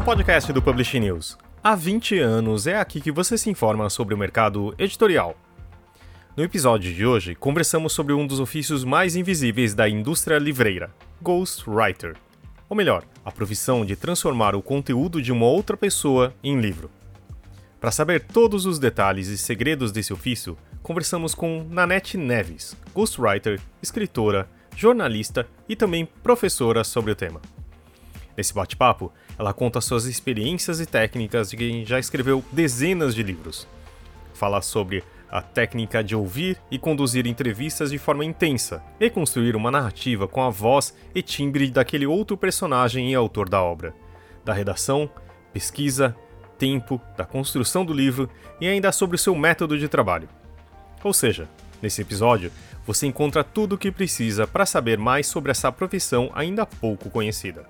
no podcast do Publishing News. Há 20 anos é aqui que você se informa sobre o mercado editorial. No episódio de hoje, conversamos sobre um dos ofícios mais invisíveis da indústria livreira, Ghostwriter. Ou melhor, a profissão de transformar o conteúdo de uma outra pessoa em livro. Para saber todos os detalhes e segredos desse ofício, conversamos com Nanette Neves, ghostwriter, escritora, jornalista e também professora sobre o tema. Nesse bate-papo, ela conta suas experiências e técnicas de quem já escreveu dezenas de livros. Fala sobre a técnica de ouvir e conduzir entrevistas de forma intensa e construir uma narrativa com a voz e timbre daquele outro personagem e autor da obra, da redação, pesquisa, tempo, da construção do livro e ainda sobre o seu método de trabalho. Ou seja, nesse episódio, você encontra tudo o que precisa para saber mais sobre essa profissão ainda pouco conhecida.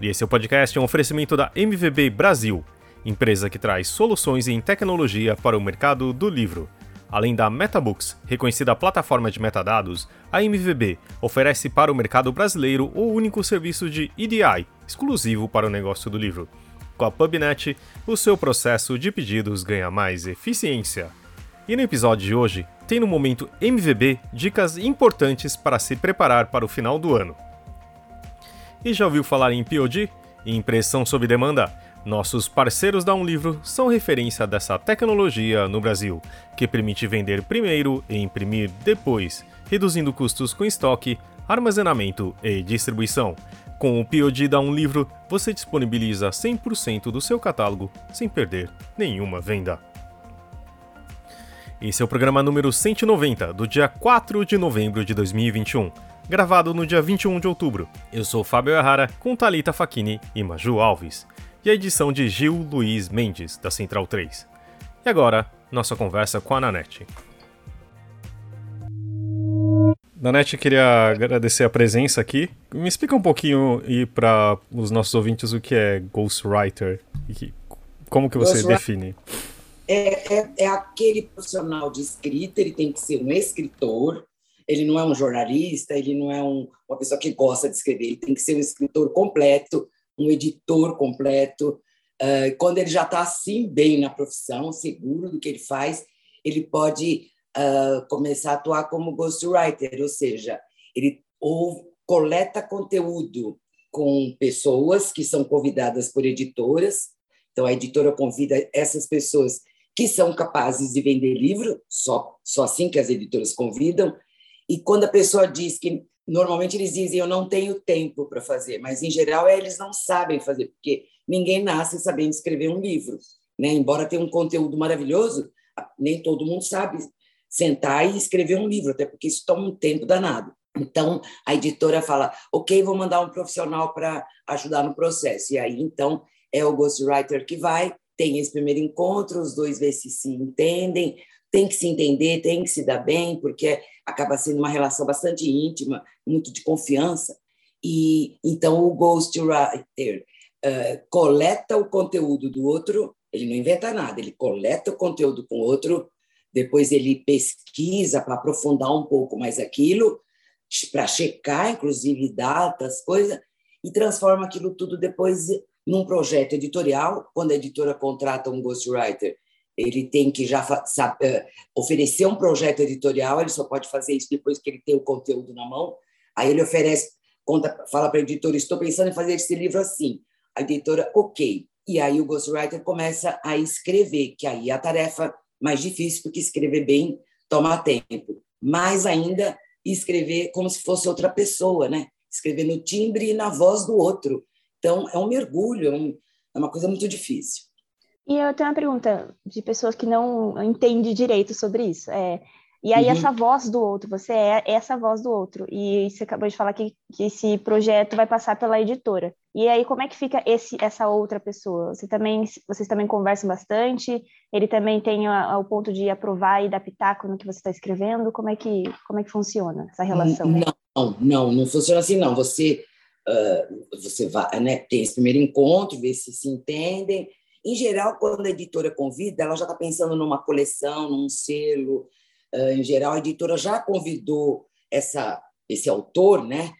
E esse é o podcast é um oferecimento da MVB Brasil, empresa que traz soluções em tecnologia para o mercado do livro. Além da MetaBooks, reconhecida plataforma de metadados, a MVB oferece para o mercado brasileiro o único serviço de EDI, exclusivo para o negócio do livro. Com a PubNet, o seu processo de pedidos ganha mais eficiência. E no episódio de hoje, tem no momento MVB dicas importantes para se preparar para o final do ano. E já ouviu falar em POD? Impressão sob demanda? Nossos parceiros da Um Livro são referência dessa tecnologia no Brasil, que permite vender primeiro e imprimir depois, reduzindo custos com estoque, armazenamento e distribuição. Com o POD da Um Livro, você disponibiliza 100% do seu catálogo sem perder nenhuma venda. Esse é o programa número 190, do dia 4 de novembro de 2021 gravado no dia 21 de outubro. Eu sou Fábio Errara, com Talita Facchini e Maju Alves, e a edição de Gil Luiz Mendes, da Central 3. E agora, nossa conversa com a Nanete. Nanete, queria agradecer a presença aqui. Me explica um pouquinho e para os nossos ouvintes o que é Ghostwriter e como que você define? É, é, é, aquele profissional de escrita, ele tem que ser um escritor, ele não é um jornalista, ele não é um, uma pessoa que gosta de escrever, ele tem que ser um escritor completo, um editor completo. Uh, quando ele já está assim bem na profissão, seguro do que ele faz, ele pode uh, começar a atuar como ghostwriter, ou seja, ele ou coleta conteúdo com pessoas que são convidadas por editoras. Então, a editora convida essas pessoas que são capazes de vender livro, só, só assim que as editoras convidam, e quando a pessoa diz que normalmente eles dizem eu não tenho tempo para fazer, mas em geral é, eles não sabem fazer, porque ninguém nasce sabendo escrever um livro, né? Embora tenha um conteúdo maravilhoso, nem todo mundo sabe sentar e escrever um livro, até porque isso toma um tempo danado. Então, a editora fala: ok, vou mandar um profissional para ajudar no processo. E aí, então, é o ghostwriter que vai, tem esse primeiro encontro, os dois vê se se entendem, tem que se entender, tem que se dar bem, porque acaba sendo uma relação bastante íntima, muito de confiança. E então o ghostwriter uh, coleta o conteúdo do outro, ele não inventa nada, ele coleta o conteúdo com o outro, depois ele pesquisa para aprofundar um pouco mais aquilo, para checar, inclusive, datas, coisas, e transforma aquilo tudo depois num projeto editorial. Quando a editora contrata um ghostwriter, ele tem que já sabe, eh, oferecer um projeto editorial, ele só pode fazer isso depois que ele tem o conteúdo na mão. Aí ele oferece, conta, fala para a editora: estou pensando em fazer esse livro assim. A editora, ok. E aí o ghostwriter começa a escrever, que aí é a tarefa mais difícil, porque escrever bem toma tempo. Mais ainda, escrever como se fosse outra pessoa, né? Escrever no timbre e na voz do outro. Então, é um mergulho, é, é uma coisa muito difícil. E eu tenho uma pergunta de pessoas que não entendem direito sobre isso. É, e aí, uhum. essa voz do outro, você é essa voz do outro. E você acabou de falar que, que esse projeto vai passar pela editora. E aí, como é que fica esse, essa outra pessoa? Você também, vocês também conversam bastante? Ele também tem o ponto de aprovar e dar pitaco no que você está escrevendo? Como é, que, como é que funciona essa relação? Não, não, não funciona assim, não. Você, uh, você vai, né, tem esse primeiro encontro, vê se se entendem, em geral, quando a editora convida, ela já está pensando numa coleção, num selo. Em geral, a editora já convidou essa, esse autor, né?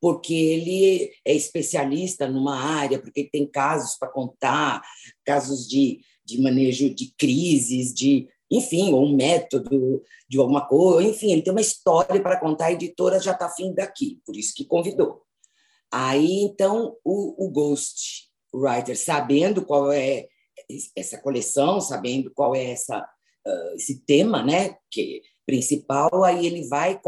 porque ele é especialista numa área, porque ele tem casos para contar, casos de, de manejo de crises, de enfim, ou um método de alguma coisa, enfim, ele tem uma história para contar, a editora já está afim daqui, por isso que convidou. Aí, então, o, o Ghost Writer, sabendo qual é essa coleção, sabendo qual é essa, uh, esse tema né, que principal, aí ele vai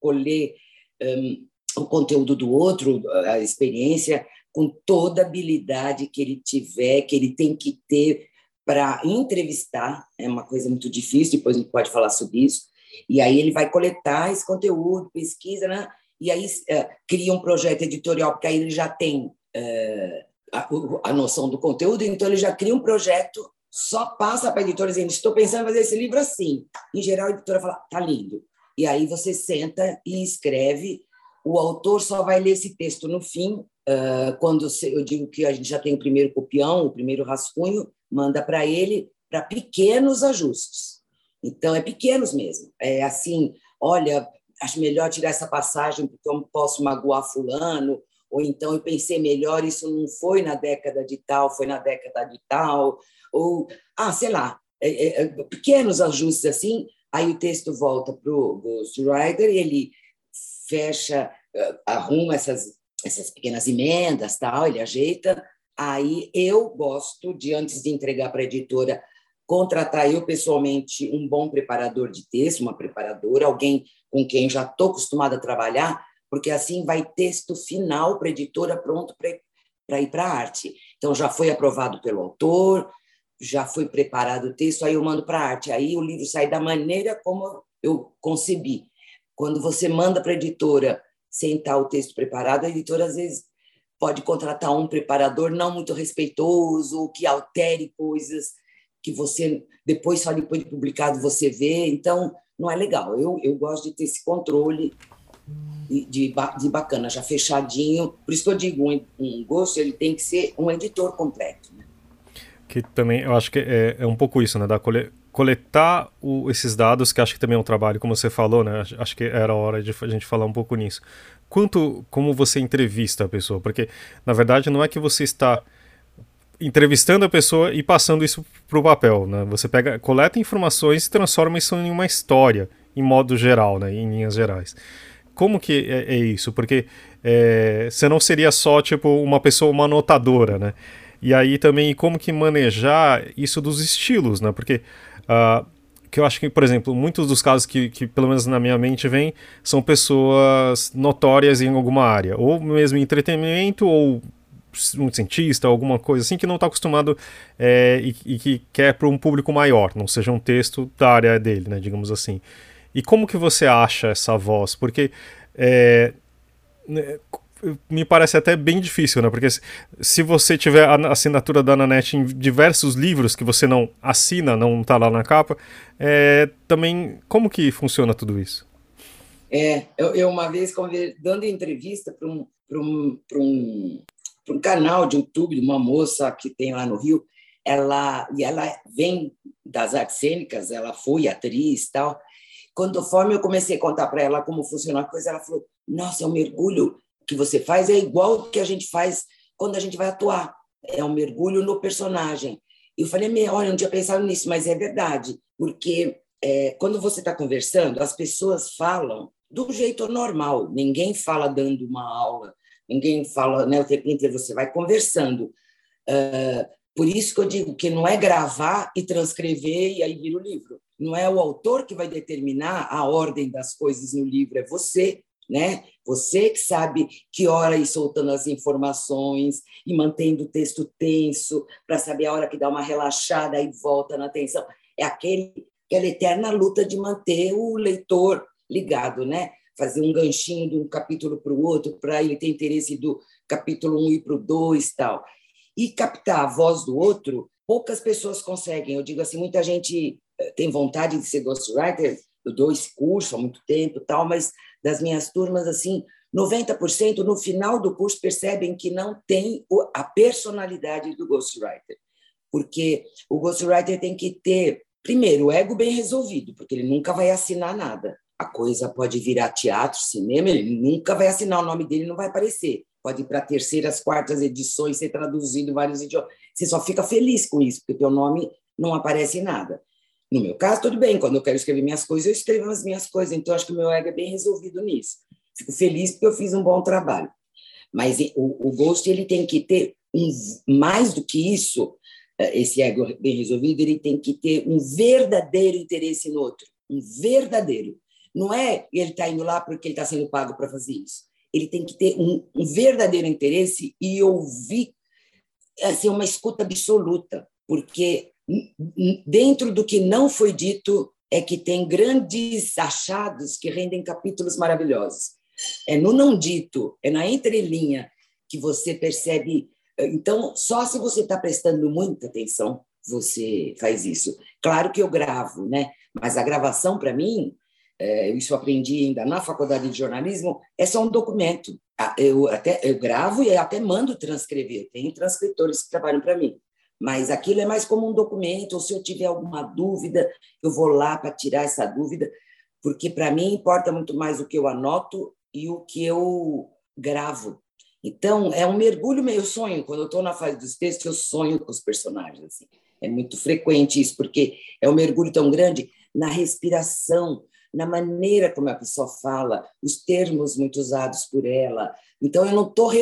colher um, o conteúdo do outro, a experiência, com toda a habilidade que ele tiver, que ele tem que ter para entrevistar, é uma coisa muito difícil, depois a gente pode falar sobre isso, e aí ele vai coletar esse conteúdo, pesquisa, né? e aí uh, cria um projeto editorial, porque aí ele já tem uh, a, a, noção do conteúdo, então ele já cria um projeto, só passa para a editora dizendo, estou pensando em fazer esse livro assim. Em geral, a editora fala, tá lindo. E aí você senta e escreve, o autor só vai ler esse texto no fim, quando eu digo que a gente já tem o primeiro copião, o primeiro rascunho, manda para ele para pequenos ajustes. Então, é pequenos mesmo. É assim, olha, acho melhor tirar essa passagem porque eu posso magoar fulano, ou então eu pensei melhor, isso não foi na década de tal, foi na década de tal, ou, ah, sei lá, é, é, é pequenos ajustes assim, aí o texto volta para o Ghostwriter e ele fecha, eh, arruma essas, essas pequenas emendas, tal, ele ajeita, Aí eu gosto de, antes de entregar para a editora, contratar eu pessoalmente um bom preparador de texto, uma preparadora, alguém com quem já estou acostumada a trabalhar, porque assim vai texto final para a editora pronto para ir para arte. Então já foi aprovado pelo autor, já foi preparado o texto, aí eu mando para arte. Aí o livro sai da maneira como eu concebi. Quando você manda para a editora sem estar o texto preparado, a editora às vezes pode contratar um preparador não muito respeitoso, que altere coisas que você depois só depois de publicado você vê, então não é legal. Eu, eu gosto de ter esse controle de, de, de bacana, já fechadinho. Por isso que eu digo, um, um gosto ele tem que ser um editor completo. Né? Que também eu acho que é, é um pouco isso, né? Da cole, coletar o, esses dados, que acho que também é um trabalho, como você falou, né? Acho que era hora de a gente falar um pouco nisso quanto como você entrevista a pessoa, porque na verdade não é que você está entrevistando a pessoa e passando isso para o papel, né? Você pega, coleta informações e transforma isso em uma história, em modo geral, né? Em linhas gerais. Como que é, é isso? Porque é, você não seria só tipo uma pessoa, uma anotadora, né? E aí também como que manejar isso dos estilos, né? Porque uh, que eu acho que, por exemplo, muitos dos casos que, que pelo menos na minha mente vem, são pessoas notórias em alguma área, ou mesmo em entretenimento, ou um cientista, alguma coisa assim, que não está acostumado é, e, e, que quer para um público maior, não seja um texto da área dele, né, digamos assim. E como que você acha essa voz? Porque é, né, me parece até bem difícil, né? Porque se você tiver a assinatura da Ananet em diversos livros que você não assina, não está lá na capa, é, também como que funciona tudo isso? É, eu, eu uma vez dando entrevista para um, um, um, um canal de YouTube de uma moça que tem lá no Rio, ela e ela vem das artes cênicas, ela foi atriz tal. Quando eu comecei a contar para ela como funciona a coisa, ela falou: "Nossa, é um mergulho que você faz é igual o que a gente faz quando a gente vai atuar. É um mergulho no personagem. Eu falei, olha, eu não tinha pensado nisso, mas é verdade, porque é, quando você está conversando, as pessoas falam do jeito normal. Ninguém fala dando uma aula, ninguém fala, né, o tempo inteiro você vai conversando. Uh, por isso que eu digo que não é gravar e transcrever e aí vira o livro. Não é o autor que vai determinar a ordem das coisas no livro, é você né? Você que sabe que hora ir soltando as informações e mantendo o texto tenso para saber a hora que dá uma relaxada e volta na atenção. É aquele, aquela eterna luta de manter o leitor ligado, né? Fazer um ganchinho de um capítulo para o outro, para ele ter interesse do capítulo 1 um ir para o 2 tal. E captar a voz do outro, poucas pessoas conseguem. Eu digo assim, muita gente tem vontade de ser ghostwriter, eu dou esse curso há muito tempo tal, mas das minhas turmas, assim, 90% no final do curso percebem que não tem a personalidade do ghostwriter. Porque o ghostwriter tem que ter, primeiro, o ego bem resolvido, porque ele nunca vai assinar nada. a coisa pode virar teatro, cinema, ele nunca vai assinar o nome dele, não vai aparecer. Pode ir para terceiras, quartas edições, ser traduzido em vários idiomas. Você só fica feliz com isso, porque teu nome não aparece em nada. No meu caso, tudo bem, quando eu quero escrever minhas coisas, eu escrevo as minhas coisas, então acho que o meu ego é bem resolvido nisso. Fico feliz porque eu fiz um bom trabalho. Mas o, o ele tem que ter um, mais do que isso, eh, esse ego bem resolvido, ele tem que ter um verdadeiro interesse no outro, um verdadeiro. Não é ele está indo lá porque ele está sendo pago para fazer isso. Ele tem que ter um, um verdadeiro interesse e ouvir, assim, uma escuta absoluta, porque dentro do que não foi dito é que tem grandes achados que rendem capítulos maravilhosos. É no não dito, é na entrelinha que você percebe. Então, só se você está prestando muita atenção, você faz isso. Claro que eu gravo, né? Mas a gravação, para mim, é, isso aprendi ainda na faculdade de jornalismo, é só um documento. Ah, eu até eu gravo e até mando transcrever. Tem transcritores que trabalham para mim. Mas aquilo é mais como um documento, ou se eu tiver alguma dúvida, eu vou lá para tirar essa dúvida, porque para mim importa muito mais o que eu anoto e o que eu gravo. Então, é um mergulho meio sonho. Quando eu estou na fase dos textos, eu sonho com os personagens. Assim. É muito frequente isso, porque é um mergulho tão grande na respiração, na maneira como a pessoa fala, os termos muito usados por ela. Então, eu não estou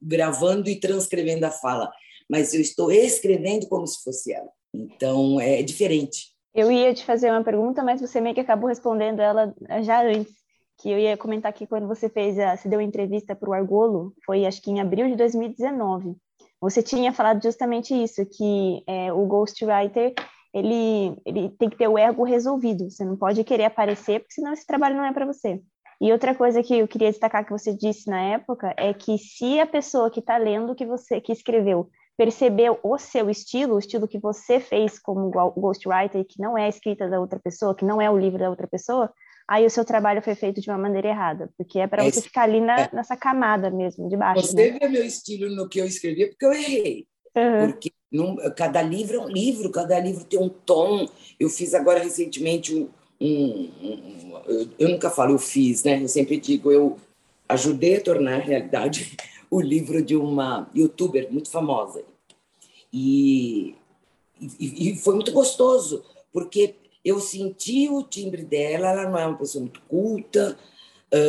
gravando e transcrevendo a fala, mas eu estou escrevendo como se fosse ela. Então, é diferente. Eu ia te fazer uma pergunta, mas você meio que acabou respondendo ela já antes que eu ia comentar que quando você fez a, se deu entrevista para o Argolo, foi acho que em abril de 2019. Você tinha falado justamente isso, que é, o ghostwriter ele, ele tem que ter o ego resolvido. Você não pode querer aparecer, porque senão esse trabalho não é para você. E outra coisa que eu queria destacar que você disse na época é que se a pessoa que está lendo que você que escreveu percebeu o seu estilo, o estilo que você fez como ghostwriter, que não é a escrita da outra pessoa, que não é o livro da outra pessoa, aí o seu trabalho foi feito de uma maneira errada, porque é para você ficar ali na, é. nessa camada mesmo, de baixo. Você né? vê meu estilo no que eu escrevi, porque eu errei. Uhum. Porque num, cada livro é um livro, cada livro tem um tom. Eu fiz agora recentemente um, um, um eu, eu, nunca falo eu fiz, né? Eu sempre digo eu ajudei a tornar realidade o livro de uma youtuber muito famosa e, e, e foi muito gostoso porque eu senti o timbre dela, ela não é uma pessoa muito culta,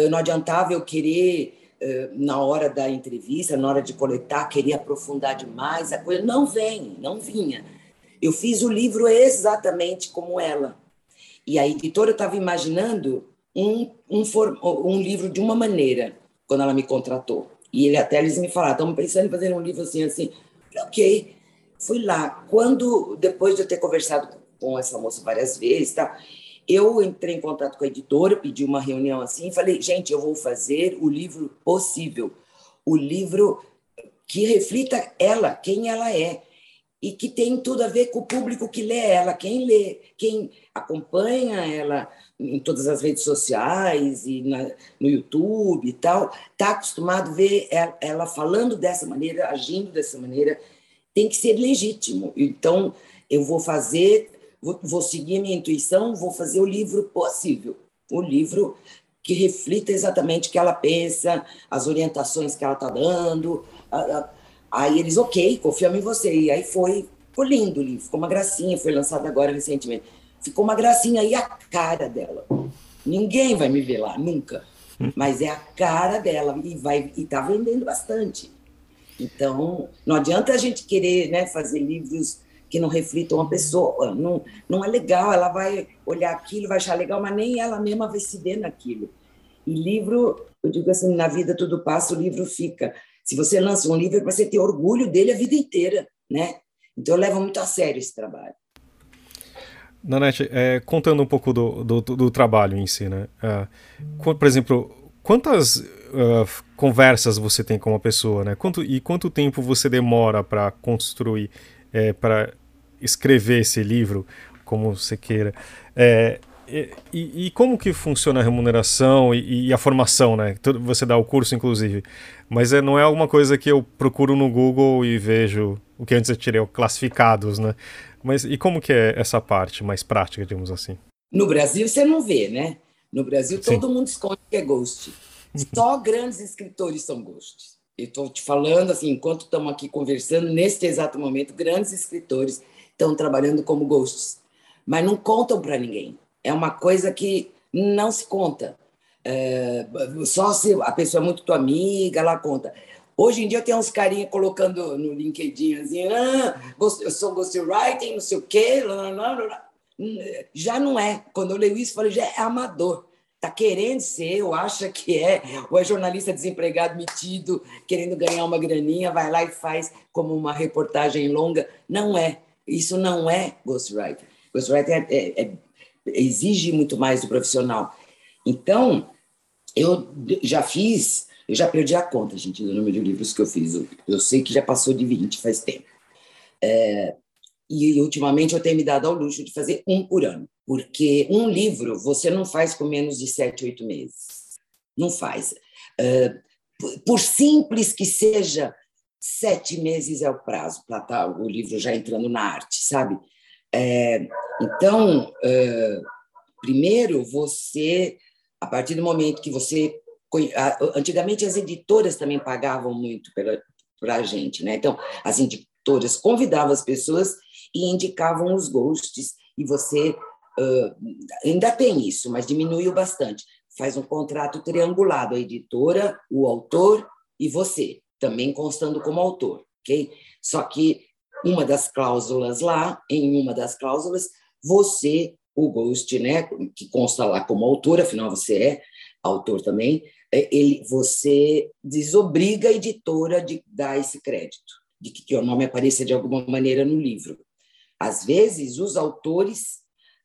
não adiantava eu querer, na hora da entrevista, na hora de coletar, querer aprofundar demais, a coisa não vem, não vinha. Eu fiz o livro exatamente como ela. E a editora estava imaginando um, um, um livro de uma maneira, quando ela me contratou. E ele até eles me falaram, estamos pensando em fazer um livro assim, assim. Ok, fui lá. Quando, depois de eu ter conversado com essa moça várias vezes, tá? Eu entrei em contato com a editora, pedi uma reunião assim, falei, gente, eu vou fazer o livro possível, o livro que reflita ela, quem ela é, e que tem tudo a ver com o público que lê ela, quem lê, quem acompanha ela em todas as redes sociais e na, no YouTube e tal, está acostumado a ver ela, ela falando dessa maneira, agindo dessa maneira, tem que ser legítimo. Então, eu vou fazer vou, vou seguir minha intuição, vou fazer o livro possível, o livro que reflita exatamente o que ela pensa, as orientações que ela está dando. Aí eles, ok, confiamos em você. E aí foi, ficou lindo o livro, ficou uma gracinha, foi lançado agora recentemente. Ficou uma gracinha e a cara dela. Ninguém vai me ver lá, nunca. Mas é a cara dela e vai e está vendendo bastante. Então, não adianta a gente querer né, fazer livros que não reflitam a pessoa. Não, não é legal, ela vai olhar aquilo, vai achar legal, mas nem ela mesma vai se ver naquilo. E livro, eu digo assim, na vida tudo passa, o livro fica. Se você lança um livro, é para você ter orgulho dele a vida inteira, né? Então eu levo muito a sério esse trabalho. Nanete, é, contando um pouco do, do, do, trabalho em si, né? Uh, por exemplo, quantas uh, conversas você tem com uma pessoa, né? Quanto, e quanto tempo você demora para construir, é, para escrever esse livro, como você queira. É, e, e, como que funciona a remuneração e, e, a formação, né? Você dá o curso, inclusive. Mas é, não é alguma coisa que eu procuro no Google e vejo o que antes eu tirei, classificados, né? Mas e como que é essa parte mais prática, digamos assim? No Brasil você não vê, né? No Brasil, Sim. todo mundo esconde que é ghost. Só grandes escritores são ghosts. Eu estou te falando, assim, enquanto estamos aqui conversando, neste exato momento, grandes escritores estão trabalhando como ghosts, mas não contam para ninguém. É uma coisa que não se conta. É, só se a pessoa é muito tua amiga, ela conta. Hoje em dia tem uns carinhas colocando no LinkedIn assim, ah, eu sou ghostwriting, não sei o quê, lá, já não é. Quando eu leio isso, falei, já é amador. Está querendo ser, ou acha que é, ou é jornalista desempregado metido, querendo ganhar uma graninha, vai lá e faz como uma reportagem longa. Não é. Isso não é ghostwriter. Ghostwriter é, é, é, exige muito mais do profissional. Então, eu já fiz, eu já perdi a conta, gente, do número de livros que eu fiz. Eu, sei que já passou de 20 faz tempo. É, e ultimamente eu tenho me dado ao luxo de fazer um por ano, porque um livro você não faz com menos de sete, oito meses. Não faz. Uh, por simples que seja, sete meses é o prazo para estar tá o livro já entrando na arte, sabe? É, então, uh, primeiro você, a partir do momento que você. Antigamente as editoras também pagavam muito para a gente, né? Então, as editoras convidavam as pessoas e indicavam os ghosts, e você uh, ainda tem isso, mas diminuiu bastante. Faz um contrato triangulado, a editora, o autor e você, também constando como autor, ok? Só que uma das cláusulas lá, em uma das cláusulas, você, o ghost, né, que consta lá como autor, afinal você é autor também, ele, você desobriga a editora de dar esse crédito, de que, o nome apareça de alguma maneira no livro. Às vezes, os autores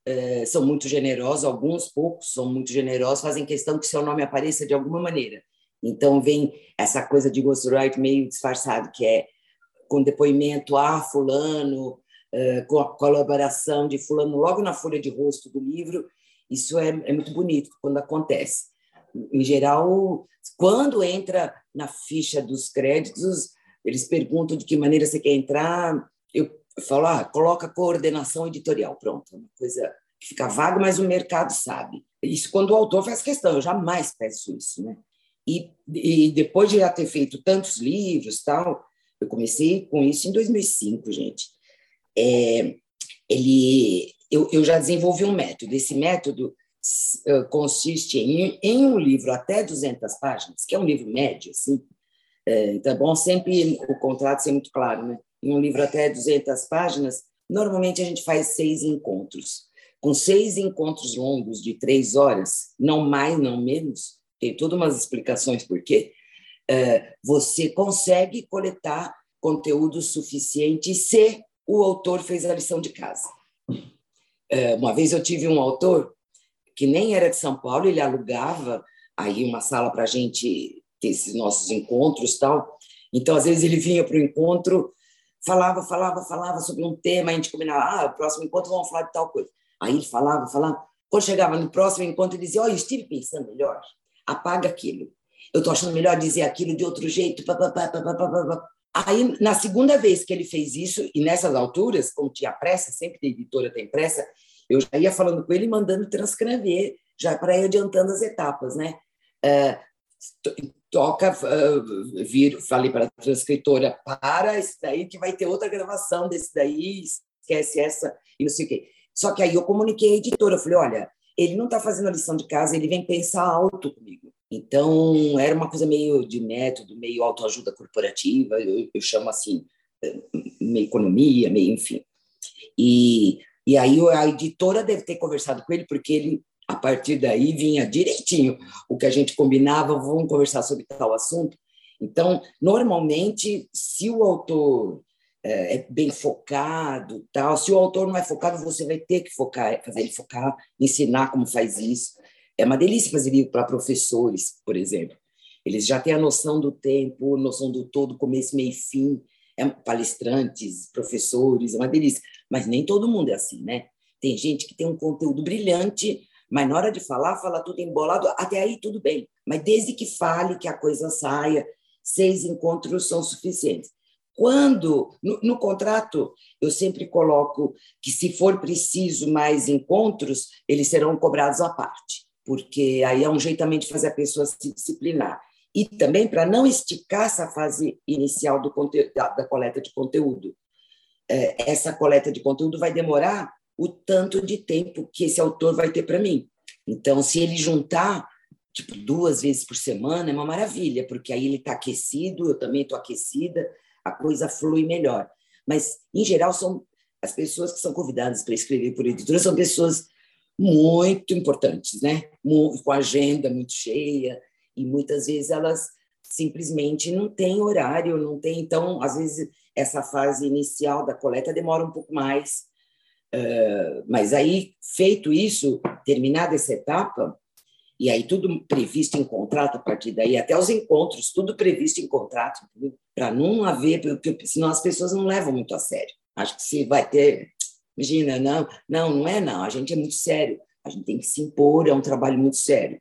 eh, são muito generosos, alguns poucos são muito generosos, fazem questão que seu nome apareça de alguma maneira. Então, vem essa coisa de ghostwrite meio disfarçado, que é com depoimento a ah, fulano, eh, com a colaboração de fulano logo na folha de rosto do livro. Isso é, é muito bonito quando acontece. Em geral, quando entra na ficha dos créditos, eles perguntam de que maneira você quer entrar. Eu falar, ah, coloca coordenação editorial, pronto, uma coisa que fica vaga, mas o mercado sabe. Isso quando o autor faz questão, eu jamais peço isso, né? E, e depois de já ter feito tantos livros, tal, eu comecei com isso em 2005, gente. É, ele, eu, eu já desenvolvi um método. Esse método consiste em, em um livro até 200 páginas, que é um livro médio, assim. É, então é bom sempre o contrato ser muito claro, né? em um livro até 200 páginas, normalmente a gente faz seis encontros. Com seis encontros longos de três horas, não mais, não menos, tem todas umas explicações por quê, é, você consegue coletar conteúdo suficiente se o autor fez a lição de casa. É, uma vez eu tive um autor que nem era de São Paulo, ele alugava aí uma sala para a gente ter esses nossos encontros tal. Então, às vezes, ele vinha para o encontro falava, falava, falava sobre um tema, a gente combinava, ah, o próximo encontro vamos falar de tal coisa. Aí ele falava, falava. Quando chegava no próximo encontro, ele dizia, olha, eu estive pensando melhor, apaga aquilo. Eu estou achando melhor dizer aquilo de outro jeito. Pá, pá, pá, Aí, na segunda vez que ele fez isso, e nessas alturas, como tinha pressa, sempre tem editora tem pressa, eu já ia falando com ele e mandando transcrever, já para ir adiantando as etapas, né? Uh, toca, uh, vir, falei para a transcritora, para esse daí que vai ter outra gravação desse daí, esquece essa e não sei o quê. Só que aí eu comuniquei à editora, eu falei, olha, ele não está fazendo a lição de casa, ele vem pensar alto comigo. Então, era uma coisa meio de método, meio autoajuda corporativa, eu, eu chamo assim, meio economia, meio enfim. E, e aí a editora deve ter conversado com ele, porque ele a partir daí vinha direitinho o que a gente combinava, vamos conversar sobre tal assunto. Então, normalmente, se o autor é, é bem focado, tal, se o autor não é focado, você vai ter que focar, fazer ele focar, ensinar como faz isso. É uma delícia fazer livro para professores, por exemplo. Eles já têm a noção do tempo, noção do todo, começo, meio e fim. É, palestrantes, professores, é uma delícia. Mas nem todo mundo é assim, né? Tem gente que tem um conteúdo brilhante, mas na hora de falar, fala tudo embolado, até aí tudo bem. Mas desde que fale, que a coisa saia, seis encontros são suficientes. Quando, no, no, contrato, eu sempre coloco que, se for preciso mais encontros, eles serão cobrados à parte, porque aí é um jeito também de fazer a pessoa se disciplinar. E também para não esticar essa fase inicial do da, da coleta de conteúdo. É, essa coleta de conteúdo vai demorar o tanto de tempo que esse autor vai ter para mim. Então, se ele juntar tipo duas vezes por semana, é uma maravilha, porque aí ele está aquecido, eu também estou aquecida, a coisa flui melhor. Mas, em geral, são as pessoas que são convidadas para escrever por editora são pessoas muito importantes, né? Com agenda muito cheia e muitas vezes elas simplesmente não têm horário, não tem. Então, às vezes essa fase inicial da coleta demora um pouco mais. Uh, mas aí, feito isso, terminada essa etapa, e aí tudo previsto em contrato a partir daí, até os encontros, tudo previsto em contrato, para não haver, porque senão as pessoas não levam muito a sério. Acho que se vai ter, imagina, não, não, não é não, a gente é muito sério, a gente tem que se impor, é um trabalho muito sério.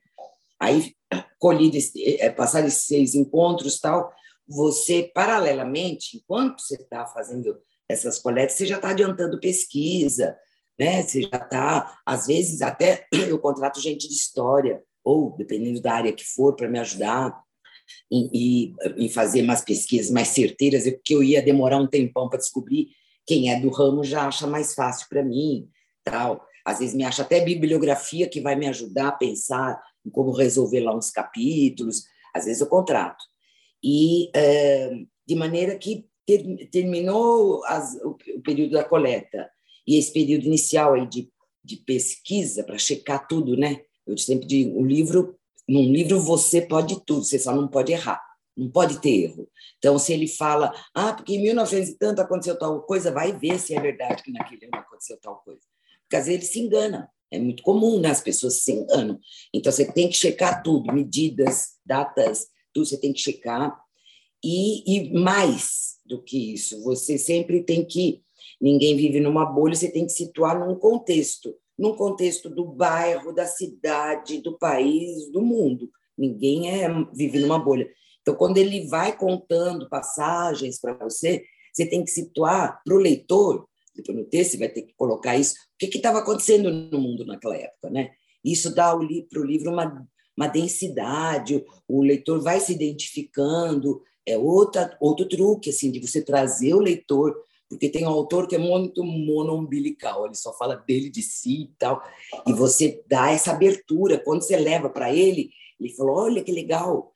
Aí, colhido, é, passar esses seis encontros tal, você, paralelamente, enquanto você está fazendo essas coletas, você já está adiantando pesquisa, né? Você já está, às vezes, até eu contrato gente de história, ou dependendo da área que for, para me ajudar em, em, fazer mais pesquisas mais certeiras, porque eu ia demorar um tempão para descobrir quem é do ramo já acha mais fácil para mim, tal. Às vezes me acha até bibliografia que vai me ajudar a pensar em como resolver lá uns capítulos. Às vezes eu contrato. E é, de maneira que ter, terminou as, o, o, período da coleta e esse período inicial aí de, de pesquisa para checar tudo, né? Eu sempre digo, o livro, num livro você pode tudo, você só não pode errar não pode ter erro. Então, se ele fala, ah, porque em 1900 e tanto aconteceu tal coisa, vai ver se é verdade que naquele ano aconteceu tal coisa. Porque às vezes ele se engana. É muito comum, né? As pessoas se enganam. Então, você tem que checar tudo, medidas, datas, você tem que checar. E, e mais do que isso, você sempre tem que. Ninguém vive numa bolha, você tem que situar num contexto num contexto do bairro, da cidade, do país, do mundo. Ninguém é, vive numa bolha. Então, quando ele vai contando passagens para você, você tem que situar para o leitor, depois no texto você vai ter que colocar isso, o que estava acontecendo no mundo naquela época. Né? Isso dá para o livro uma, uma densidade, o leitor vai se identificando, é outra, outro truque assim de você trazer o leitor, porque tem um autor que é muito monoumbilical, ele só fala dele, de si e tal, e você dá essa abertura, quando você leva para ele, ele falou, olha que legal,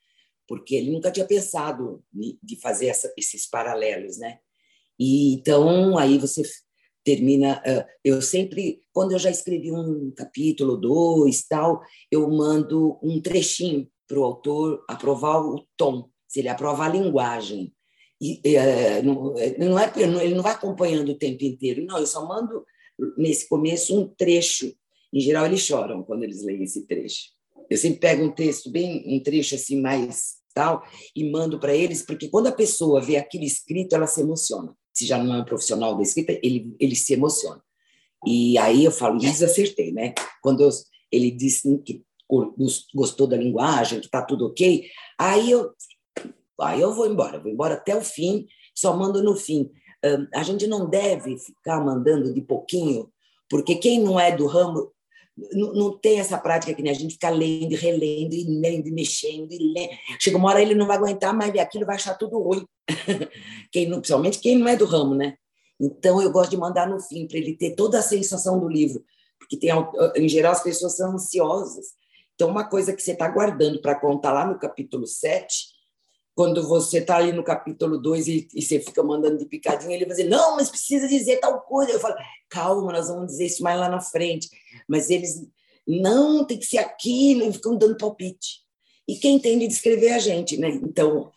porque ele nunca tinha pensado de fazer essa, esses paralelos, né? E então aí você termina. Eu sempre, quando eu já escrevi um capítulo, dois, tal, eu mando um trechinho para o autor aprovar o tom, se ele aprova a linguagem. E, é, não, não é, ele não vai acompanhando o tempo inteiro, não, eu só mando nesse começo um trecho. Em geral, eles choram quando eles leem esse trecho. Eu sempre pego um texto bem, um trecho assim mais tal, e mando para eles, porque quando a pessoa vê aquilo escrito, ela se emociona. Se já não é um profissional da escrita, ele, ele se emociona. E aí eu falo, acertei, né? Quando eu, ele disse que gostou da linguagem, que está tudo ok, aí eu, aí eu vou embora, vou embora até o fim, só mando no fim. a gente não deve ficar mandando de pouquinho, porque quem não é do ramo não, tem essa prática que nem a gente fica lendo, relendo, e lendo, e mexendo, e lendo. Chega uma hora ele não vai aguentar mais aquilo, vai achar tudo ruim. quem não, principalmente quem não é do ramo, né? Então eu gosto de mandar no fim, para ele ter toda a sensação do livro, porque tem, em geral as pessoas são ansiosas. Então, uma coisa que você está guardando para contar lá no capítulo 7, quando você está ali no capítulo 2 e, e, você fica mandando de picadinho, ele vai dizer, não, mas precisa dizer tal coisa. Eu falo, calma, nós vamos dizer isso mais lá na frente. Mas eles, não, tem que ser aquilo, e ficam dando palpite. E quem entende de escrever é a gente, né? Então,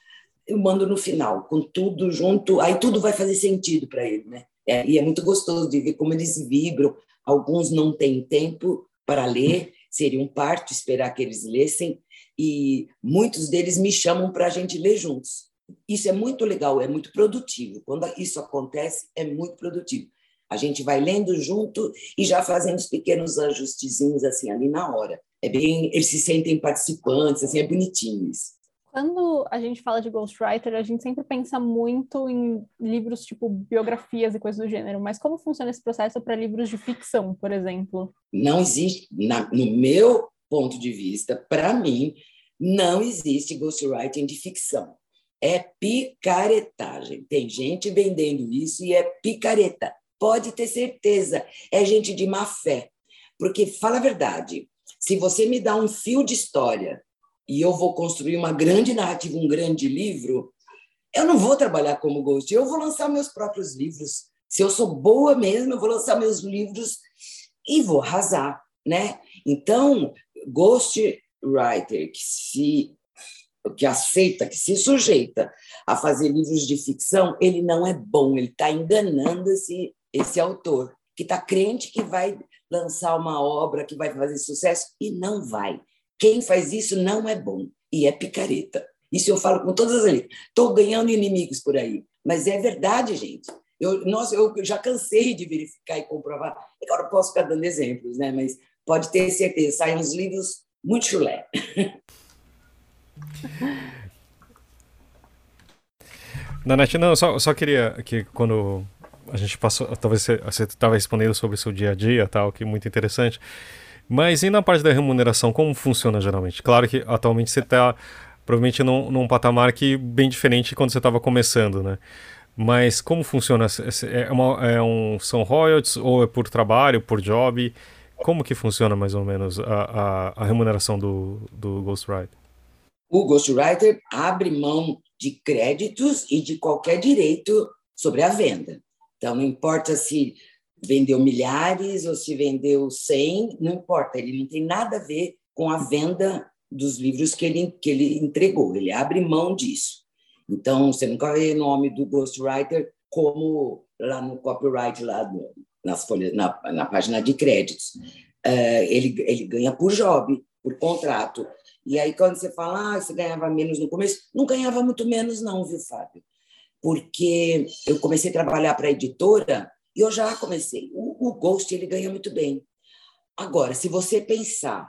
eu mando no final, com tudo junto, aí tudo vai fazer sentido para ele, né? É, e é muito gostoso de ver como eles vibram. Alguns não têm tempo para ler, seria um parto esperar que eles lessem, e muitos deles me chamam para a gente ler juntos. Isso é muito legal, é muito produtivo. Quando isso acontece, é muito produtivo. A gente vai lendo junto e já fazendo os pequenos ajustezinhos assim ali na hora. É bem, eles se sentem participantes, assim, é bonitinho isso. Quando a gente fala de ghostwriter, a gente sempre pensa muito em livros tipo biografias e coisas do gênero, mas como funciona esse processo para livros de ficção, por exemplo? Não existe, na, no meu ponto de vista, para mim, não existe ghostwriting de ficção. É picaretagem. Tem gente vendendo isso e é picareta. Pode ter certeza. É gente de má fé. Porque, fala a verdade, se você me dá um fio de história e eu vou construir uma grande narrativa, um grande livro, eu não vou trabalhar como ghost, eu vou lançar meus próprios livros. Se eu sou boa mesmo, eu vou lançar meus livros e vou arrasar, né? Então, ghost writer que se que aceita, que se sujeita a fazer livros de ficção, ele não é bom, ele está enganando esse, esse autor, que está crente que vai lançar uma obra que vai fazer sucesso e não vai. Quem faz isso não é bom e é picareta. Isso eu falo com todas as letras. Estou ganhando inimigos por aí. Mas é verdade, gente. Eu, nossa, eu já cansei de verificar e comprovar. Agora posso ficar dando exemplos, né? mas pode ter certeza, saem uns livros muito chulé. Nanete, não, só, só queria que quando a gente passou, talvez você estava respondendo sobre o seu dia a dia, tal, que é muito interessante. Mas e na parte da remuneração, como funciona geralmente? Claro que atualmente você está provavelmente num, num patamar que bem diferente quando você estava começando, né? Mas como funciona? É, uma, é um, são royalties ou é por trabalho, por job? Como que funciona mais ou menos a, a, a remuneração do, do Ghostwriter? O Ghostwriter abre mão de créditos e de qualquer direito sobre a venda. Então, não importa se vendeu milhares ou se vendeu cem, não importa, ele não tem nada a ver com a venda dos livros que ele, que ele entregou, ele abre mão disso. Então, você nunca vê o nome do ghostwriter como lá no copyright, lá no, nas folhas, na, na página de créditos. Uh, ele, ele ganha por job, por contrato. E aí, quando você fala, ah, você ganhava menos no começo, não ganhava muito menos, não, viu, Fábio? Porque eu comecei a trabalhar para a editora e eu já comecei. O, o Ghost, ele ganha muito bem. Agora, se você pensar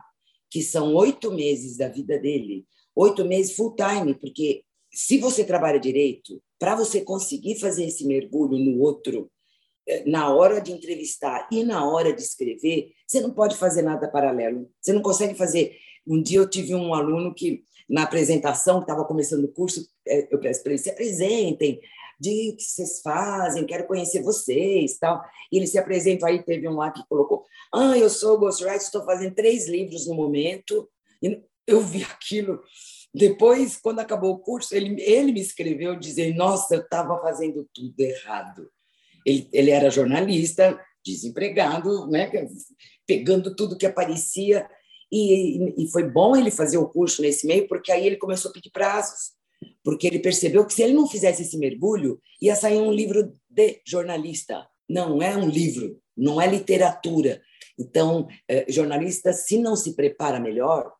que são oito meses da vida dele, oito meses full time, porque se você trabalha direito, para você conseguir fazer esse mergulho no outro, na hora de entrevistar e na hora de escrever, você não pode fazer nada paralelo. Você não consegue fazer. Um dia eu tive um aluno que, na apresentação, que estava começando o curso, eh, eu peço para eles se apresentem, de o que vocês fazem, quero conhecer vocês, tal. E ele se apresenta aí, teve um lá que colocou, ah, eu sou ghostwriter, estou fazendo três livros no momento. E eu vi aquilo. Depois, quando acabou o curso, ele, ele me escreveu dizendo, nossa, eu estava fazendo tudo errado. Ele, ele era jornalista, desempregado, né? pegando tudo que aparecia. E, e, foi bom ele fazer o curso nesse meio, porque aí ele começou a pedir prazos porque ele percebeu que se ele não fizesse esse mergulho, ia sair um livro de jornalista. Não é um livro, não é literatura. Então, eh, jornalista, se não se prepara melhor,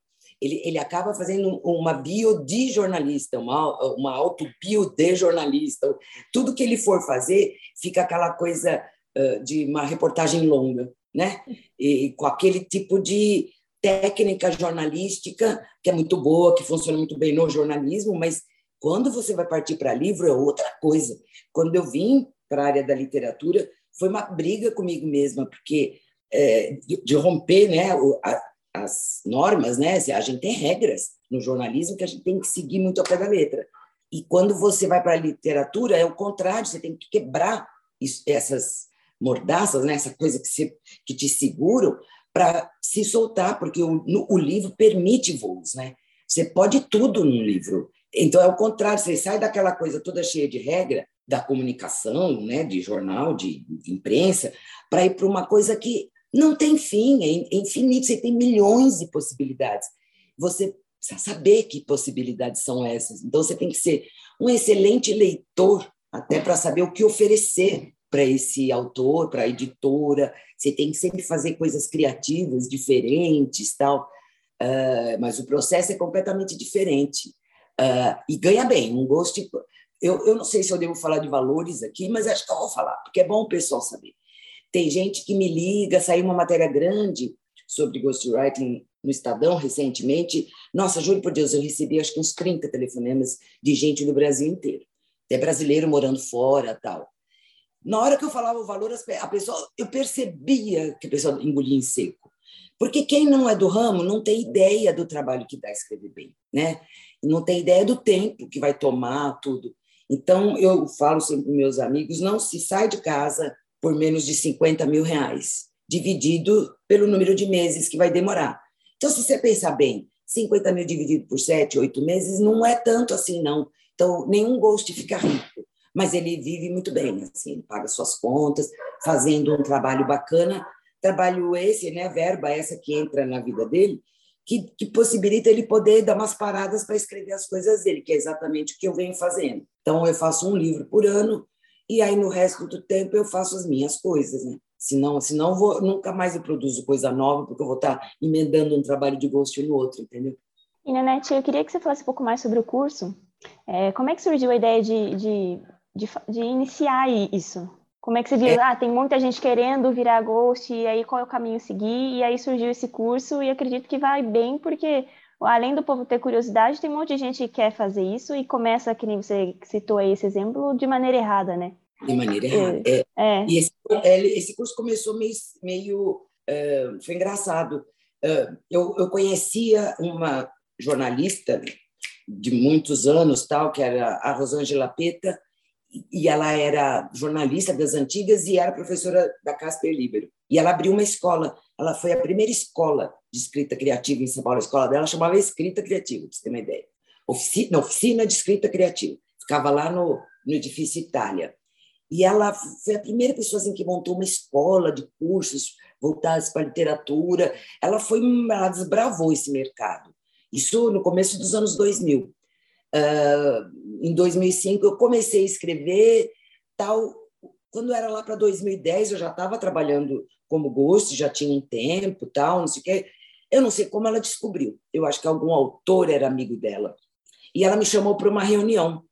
ele, ele acaba fazendo uma bio de jornalista, uma, uma auto-bio de jornalista. Tudo que ele for fazer fica aquela coisa uh, de uma reportagem longa, né? E, com aquele tipo de técnica jornalística que é muito boa, que funciona muito bem no jornalismo, mas quando você vai partir para livro, é outra coisa. Quando eu vim para a área da literatura, foi uma briga comigo mesma, porque é, de, de, romper né, a, as normas, né? A gente tem regras no jornalismo que a gente tem que seguir muito ao pé da letra. E quando você vai para a literatura, é o contrário, você tem que quebrar isso, essas mordaças, né? essa coisa que, se, que te seguram, para se soltar, porque o, no, o livro permite voos. Né? Você pode tudo no livro. Então, é o contrário, você sai daquela coisa toda cheia de regra, da comunicação, né, de jornal, de, de imprensa, para ir para uma coisa que não tem fim, é, é infinito, você tem milhões de possibilidades. Você precisa saber que possibilidades são essas. Então, você tem que ser um excelente leitor, até para saber o que oferecer para esse autor, para a editora. Você tem que sempre fazer coisas criativas, diferentes, tal. Uh, mas o processo é completamente diferente. Uh, e ganha bem, um gosto. Eu, eu não sei se eu devo falar de valores aqui, mas acho que eu vou falar, porque é bom o pessoal saber. Tem gente que me liga, saiu uma matéria grande sobre ghostwriting no Estadão recentemente. Nossa, juro por Deus, eu recebi acho que uns 30 telefonemas de gente do Brasil inteiro. Até brasileiro morando fora tal. Na hora que eu falava o valor, a pessoa, eu percebia que a pessoa engolia em seco. Porque quem não é do ramo não tem ideia do trabalho que dá escrever bem, né? Não tem ideia do tempo que vai tomar tudo. Então, eu falo sempre para meus amigos, não se sai de casa por menos de 50 mil reais, dividido pelo número de meses que vai demorar. Então, se você pensar bem, 50 mil dividido por 7, 8 meses, não é tanto assim, não. Então, nenhum ghost fica rico, mas ele vive muito bem, assim, paga suas contas, fazendo um trabalho bacana, trabalho esse, né, verba essa que entra na vida dele, que, que possibilita ele poder dar umas paradas para escrever as coisas dele, que é exatamente o que eu venho fazendo. Então, eu faço um livro por ano, e aí no resto do tempo eu faço as minhas coisas, né? Senão, senão vou, nunca mais eu produzo coisa nova, porque eu vou estar emendando um trabalho de ghost no outro, entendeu? E, Nanete, eu queria que você falasse um pouco mais sobre o curso. É, como é que surgiu a ideia de, de, de, de iniciar isso? Como é que você viu? É. Ah, tem muita gente querendo virar ghost, e aí qual é o caminho a seguir? E aí surgiu esse curso, e acredito que vai bem, porque além do povo ter curiosidade, tem um monte de gente que quer fazer isso e começa, que nem você citou aí esse exemplo, de maneira errada, né? De maneira errada. É. é. E esse, é, esse, curso começou meio. meio uh, foi engraçado. Uh, eu, eu conhecia uma jornalista de muitos anos, tal, que era a Rosângela Peta, e ela era jornalista das antigas e era professora da Casper Libero. E ela abriu uma escola, ela foi a primeira escola de escrita criativa em São Paulo. A escola dela chamava Escrita Criativa, para você ter uma ideia. Oficina, oficina de escrita criativa. Ficava lá no, no edifício Itália. E ela foi a primeira pessoa assim, que montou uma escola de cursos voltados para a literatura. Ela foi, ela desbravou esse mercado. Isso no começo dos anos 2000. Uh, em 2005 eu comecei a escrever tal. Quando era lá para 2010 eu já estava trabalhando como gosto, já tinha um tempo, tal, não sei o quê. Eu não sei como ela descobriu. Eu acho que algum autor era amigo dela. E ela me chamou para uma reunião.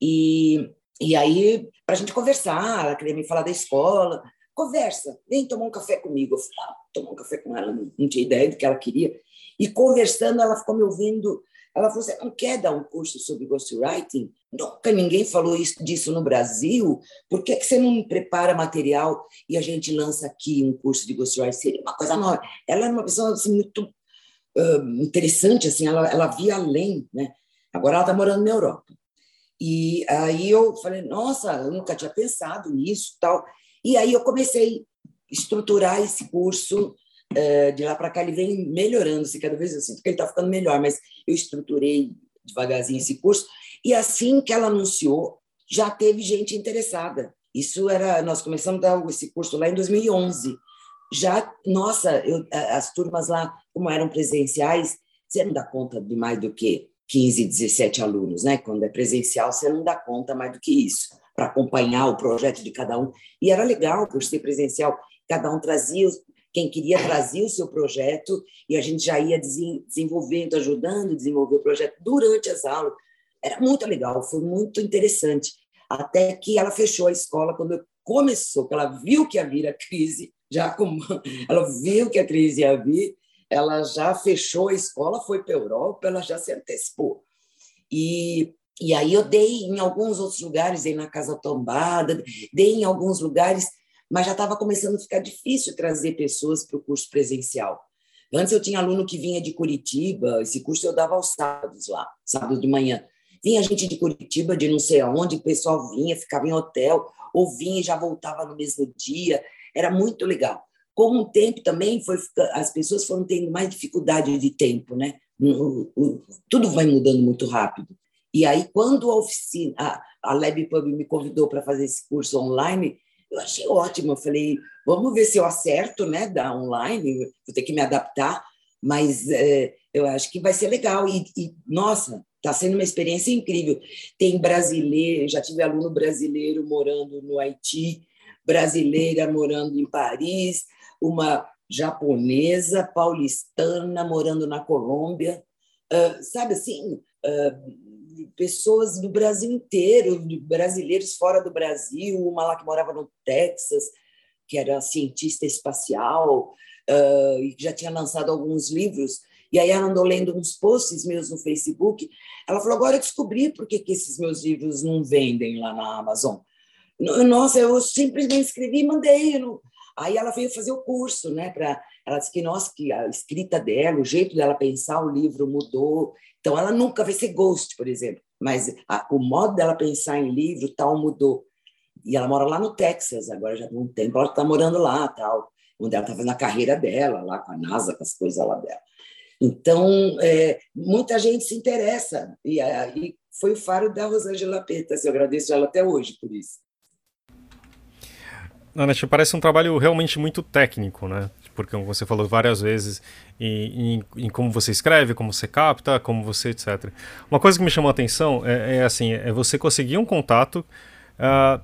E, e aí, para a gente conversar, ela queria me falar da escola. Conversa, vem tomar um café comigo. Eu falei, ah, tomar um café com ela, não, não tinha ideia do que ela queria. E conversando, ela ficou me ouvindo ela falou: Você não quer dar um curso sobre ghostwriting? Nunca ninguém falou isso, disso no Brasil. Por que, que você não prepara material e a gente lança aqui um curso de ghostwriting? Seria uma coisa nova. Ela era uma pessoa assim, muito uh, interessante, assim, ela, ela via além. Né? Agora ela está morando na Europa. E aí eu falei: Nossa, eu nunca tinha pensado nisso. tal. E aí eu comecei a estruturar esse curso é, de lá para cá ele vem melhorando, se cada vez eu sinto que ele está ficando melhor, mas eu estruturei devagarzinho esse curso e assim que ela anunciou, já teve gente interessada. Isso era, nós começamos a dar esse curso lá em 2011. Já, nossa, eu, as turmas lá, como eram presenciais, você não dá conta de mais do que 15, 17 alunos, né? Quando é presencial, você não dá conta mais do que isso, para acompanhar o projeto de cada um. E era legal, por ser presencial, cada um trazia quem queria trazer o seu projeto e a gente já ia desenvolvendo, ajudando a desenvolver o projeto durante as aulas. Era muito legal, foi muito interessante. Até que ela fechou a escola quando começou, que ela viu que ia vir a crise, já como ela viu que a crise ia vir, ela já fechou a escola, foi para a Europa, ela já se antecipou. E, e aí eu dei em alguns outros lugares, dei na Casa Tombada, dei em alguns lugares mas já estava começando a ficar difícil trazer pessoas para o curso presencial. Antes eu tinha aluno que vinha de Curitiba, esse curso eu dava aos sábados lá, sábado de manhã. Vinha gente de Curitiba, de não sei aonde, o pessoal vinha, ficava em hotel, ou vinha e já voltava no mesmo dia. Era muito legal. Com o tempo também, foi, as pessoas foram tendo mais dificuldade de tempo, né? Tudo vai mudando muito rápido. E aí, quando a oficina, a, a LabPub me convidou para fazer esse curso online, eu achei ótimo. Eu falei, vamos ver se eu acerto, né, da online. Vou ter que me adaptar, mas é, eu acho que vai ser legal. E, e nossa, está sendo uma experiência incrível. Tem brasileiro, já tive aluno brasileiro morando no Haiti, brasileira morando em Paris, uma japonesa paulistana morando na Colômbia. Uh, sabe assim, uh, pessoas do Brasil inteiro, brasileiros fora do Brasil, uma lá que morava no Texas, que era cientista espacial, uh, e já tinha lançado alguns livros. E aí ela andou lendo uns posts meus no Facebook. Ela falou: agora eu descobri por que, que esses meus livros não vendem lá na Amazon. Nossa, eu simplesmente escrevi e mandei. Aí ela veio fazer o curso, né? Ela disse que, nossa, que a escrita dela, o jeito dela pensar o livro mudou. Então, ela nunca vai ser ghost, por exemplo, mas a, o modo dela pensar em livro tal mudou. E ela mora lá no Texas, agora já tem um tempo, ela está morando lá, tal, onde ela está fazendo a carreira dela, lá com a NASA, com as coisas lá dela. Então, é, muita gente se interessa, e aí foi o faro da Rosângela Peta, assim, eu agradeço ela até hoje por isso. Nanete, parece um trabalho realmente muito técnico, né? Porque você falou várias vezes em, em, em, como você escreve, como você capta, como você, etc. Uma coisa que me chamou a atenção é, é assim, é você conseguir um contato uh,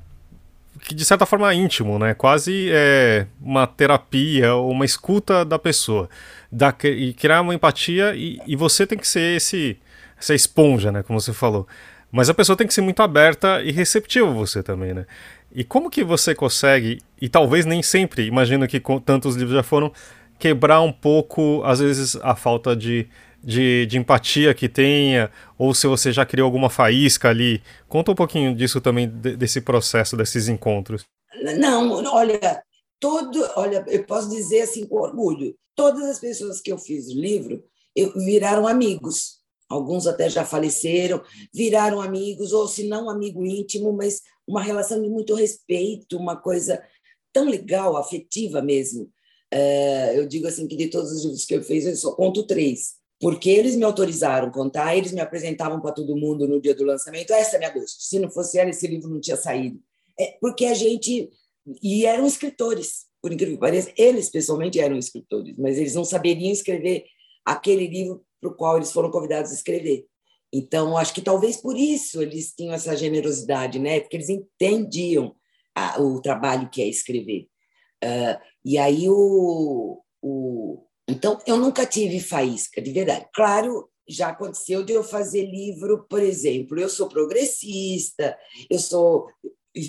que de certa forma é íntimo, né? Quase é uma terapia ou uma escuta da pessoa, da, e criar uma empatia e, e você tem que ser esse essa esponja, né? Como você falou. Mas a pessoa tem que ser muito aberta e receptiva você também, né? E como que você consegue, e talvez nem sempre, imagino que tantos livros já foram, quebrar um pouco, às vezes, a falta de, de, de, empatia que tenha, ou se você já criou alguma faísca ali. Conta um pouquinho disso também, desse processo, desses encontros. Não, olha, todo, olha, eu posso dizer assim com orgulho, todas as pessoas que eu fiz o livro eu, viraram amigos alguns até já faleceram, viraram amigos, ou se não amigo íntimo, mas uma relação de muito respeito, uma coisa tão legal, afetiva mesmo. É, eu digo assim que de todos os livros que eu fiz, eu só conto três, porque eles me autorizaram a contar, eles me apresentavam para todo mundo no dia do lançamento. Essa é minha gosto. Se não fosse ela, esse livro não tinha saído. É porque a gente e eram escritores, por incrível que pareça, eles pessoalmente eram escritores, mas eles não saberiam escrever aquele livro para o qual eles foram convidados a escrever. Então, acho que talvez por isso eles tinham essa generosidade, né? Porque eles entendiam a, o trabalho que é escrever. Uh, e aí o, o, então eu nunca tive faísca de verdade. Claro, já aconteceu de eu fazer livro, por exemplo, eu sou progressista, eu sou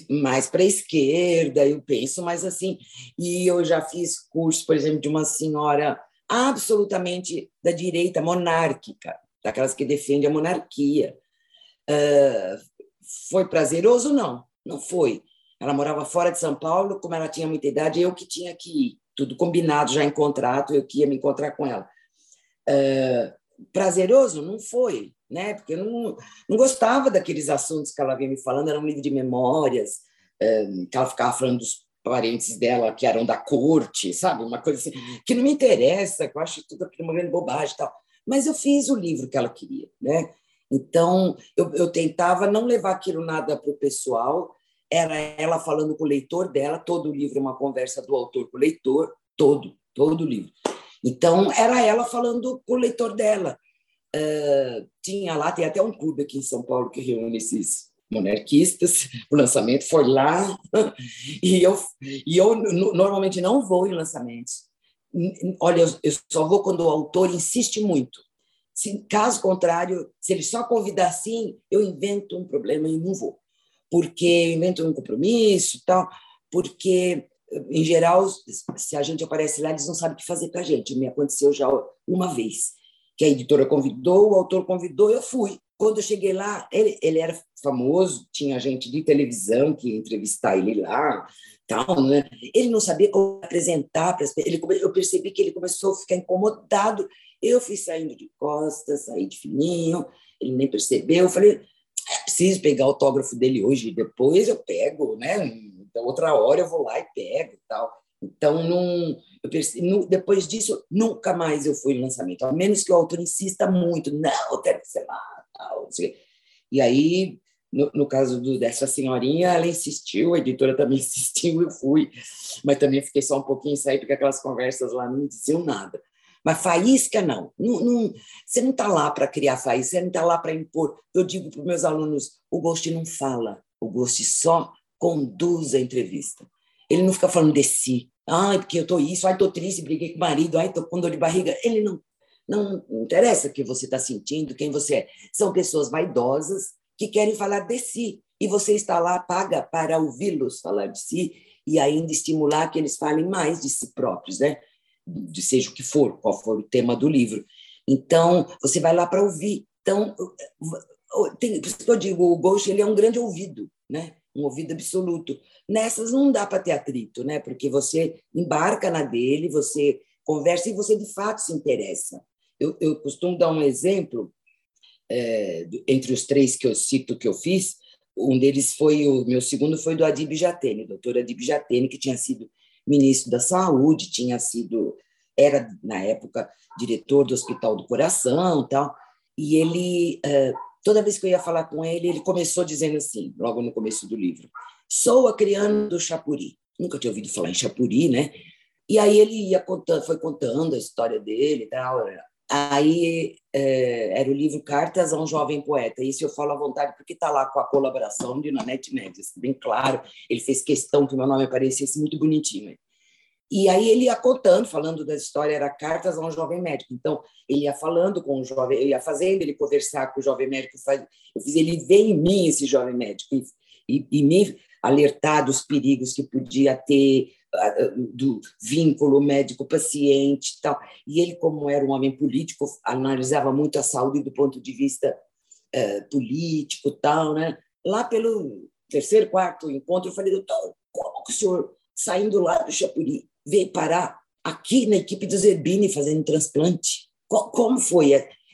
mais para a esquerda, eu penso mais assim, e eu já fiz curso, por exemplo, de uma senhora absolutamente da direita monárquica, daquelas que defende a monarquia. Uh, foi prazeroso? Não, não foi. Ela morava fora de São Paulo, como ela tinha muita idade, eu que tinha que ir. Tudo combinado já em contrato, eu que ia me encontrar com ela. Uh, prazeroso? Não foi, né? Porque eu não, não gostava daqueles assuntos que ela vinha me falando, era um livro de memórias, uh, que ela ficava falando dos parentes dela que eram da corte, sabe? Uma coisa assim, que não me interessa, que eu acho tudo aquilo uma grande bobagem e tal. Mas eu fiz o livro que ela queria, né? Então, eu, eu tentava não levar aquilo nada para o pessoal, era ela falando com o leitor dela, todo o livro é uma conversa do autor com o leitor, todo, todo o livro. Então, era ela falando com o leitor dela. Uh, tinha lá, tem até um clube aqui em São Paulo que reúne esses monarquistas, o lançamento foi lá, e eu, e eu normalmente não vou em lançamentos. Olha, eu só vou quando o autor insiste muito. Se, caso contrário, se ele só convidar assim, eu invento um problema e não vou. Porque eu invento um compromisso e tal, porque, em geral, se a gente aparece lá, eles não sabem o que fazer com a gente. Me aconteceu já uma vez, que a editora convidou, o autor convidou, eu fui. Quando eu cheguei lá, ele, ele era famoso, tinha gente de televisão que ia entrevistar ele lá, tal, né? Ele não sabia como apresentar para as ele Eu percebi que ele começou a ficar incomodado. Eu fui saindo de costas, saí de fininho, ele nem percebeu. Eu falei, é preciso pegar o autógrafo dele hoje, depois eu pego, né? Então, outra hora eu vou lá e pego, tal. Então, não, eu percebi, depois disso, nunca mais eu fui no lançamento, a menos que o autor insista muito, não, tem que ser lá, tal, E aí, no, no caso do, dessa senhorinha, ela insistiu, a editora também insistiu, eu fui, mas também fiquei só um pouquinho sair, porque aquelas conversas lá não diziam nada. Mas faísca, não. não, não você não está lá para criar faísca, você não está lá para impor. Eu digo para os meus alunos: o Ghost não fala, o Ghost só conduz a entrevista. Ele não fica falando de si. Ai, porque eu estou isso, ai, estou triste, briguei com o marido, ai, estou com dor de barriga. Ele não não interessa o que você está sentindo, quem você é. São pessoas vaidosas que querem falar de si. E você está lá, paga para ouvi-los falar de si e ainda estimular que eles falem mais de si próprios, né? De seja o que for, qual for o tema do livro. Então, você vai lá para ouvir. Então, tem, por isso que eu digo, o Ghost ele é um grande ouvido, né? um ouvido absoluto. Nessas não dá para ter atrito, né? Porque você embarca na dele, você conversa e você de fato se interessa. Eu, eu costumo dar um exemplo é, entre os três que eu cito que eu fiz. Um deles foi o meu segundo foi do Adib Jatene, doutor Adib Jatene, que tinha sido ministro da Saúde, tinha sido era na época diretor do Hospital do Coração, tal. E ele é, toda vez que eu ia falar com ele, ele começou dizendo assim, logo no começo do livro: "Sou a criança do Chapuri". Nunca tinha ouvido falar em Chapuri, né? E aí ele ia contando, foi contando a história dele e tal. Aí é, era o livro Cartas a um Jovem Poeta. Isso eu falo à vontade porque está lá com a colaboração de Nanete Mendes, bem claro. Ele fez questão que meu nome aparecesse muito bonitinho. E aí ele ia contando, falando da história, era cartas a um jovem médico. Então, ele ia falando com o jovem, ele ia fazendo ele conversar com o jovem médico. Eu fiz ele ver em mim esse jovem médico e, e me alertar dos perigos que podia ter do vínculo médico-paciente e tal. E ele, como era um homem político, analisava muito a saúde do ponto de vista uh, político tal, né? Lá pelo terceiro, quarto encontro, eu falei, doutor, como que o senhor, saindo lá do Chapuri, veio parar aqui na equipe do Zerbini fazendo transplante. Como foi?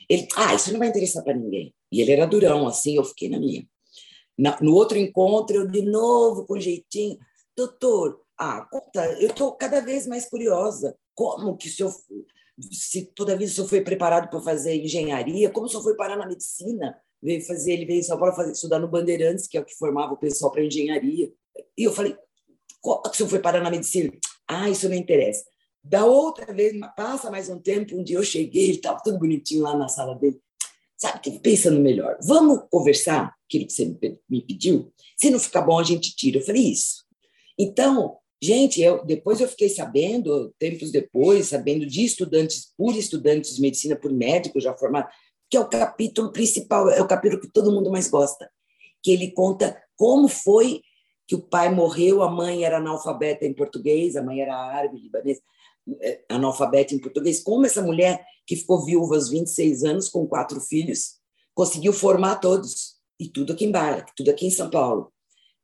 Ele, ah, isso não vai interessar para ninguém. E ele era durão, assim, eu fiquei na minha. no outro encontro, eu de novo, com jeitinho, doutor, ah, conta, eu estou cada vez mais curiosa. Como que o senhor, se toda vez o senhor foi preparado para fazer engenharia, como o senhor foi parar na medicina? Veio fazer, ele veio São Paulo fazer, estudar no Bandeirantes, que é o que formava o pessoal para engenharia. E eu falei, como que o senhor foi parar na medicina? Ah, isso não interessa. Da outra vez, passa mais um tempo, um dia eu cheguei, ele estava tudo bonitinho lá na sala dele. Sabe, que pensando melhor. Vamos conversar, aquilo que você me pediu? Se não ficar bom, a gente tira. Eu falei, isso. Então, gente, eu, depois eu fiquei sabendo, tempos depois, sabendo de estudantes, por estudantes de medicina, por médicos já formados, que é o capítulo principal, é o capítulo que todo mundo mais gosta, que ele conta como foi que o pai morreu, a mãe era analfabeta em português, a mãe era árabe, libanesa, é, analfabeta em português. Como essa mulher, que ficou viúva aos 26 anos, com quatro filhos, conseguiu formar todos, e tudo aqui em Barra, tudo aqui em São Paulo.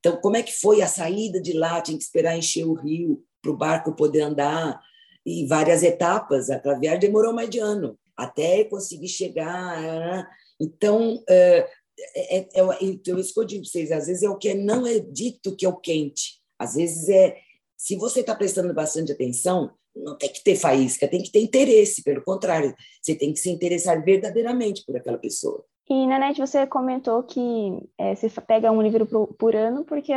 Então, como é que foi a saída de lá? Tinha que esperar encher o rio para o barco poder andar, e várias etapas. A viagem demorou mais de ano, até conseguir chegar. Né? Então, é, é, é, é, então, eu digo para vocês, às vezes é o que não é dito que é o quente. Às vezes é, se você está prestando bastante atenção, não tem que ter faísca, tem que ter interesse, pelo contrário, você tem que se interessar verdadeiramente por aquela pessoa. E, Nanete, você comentou que é, você pega um livro por, por ano porque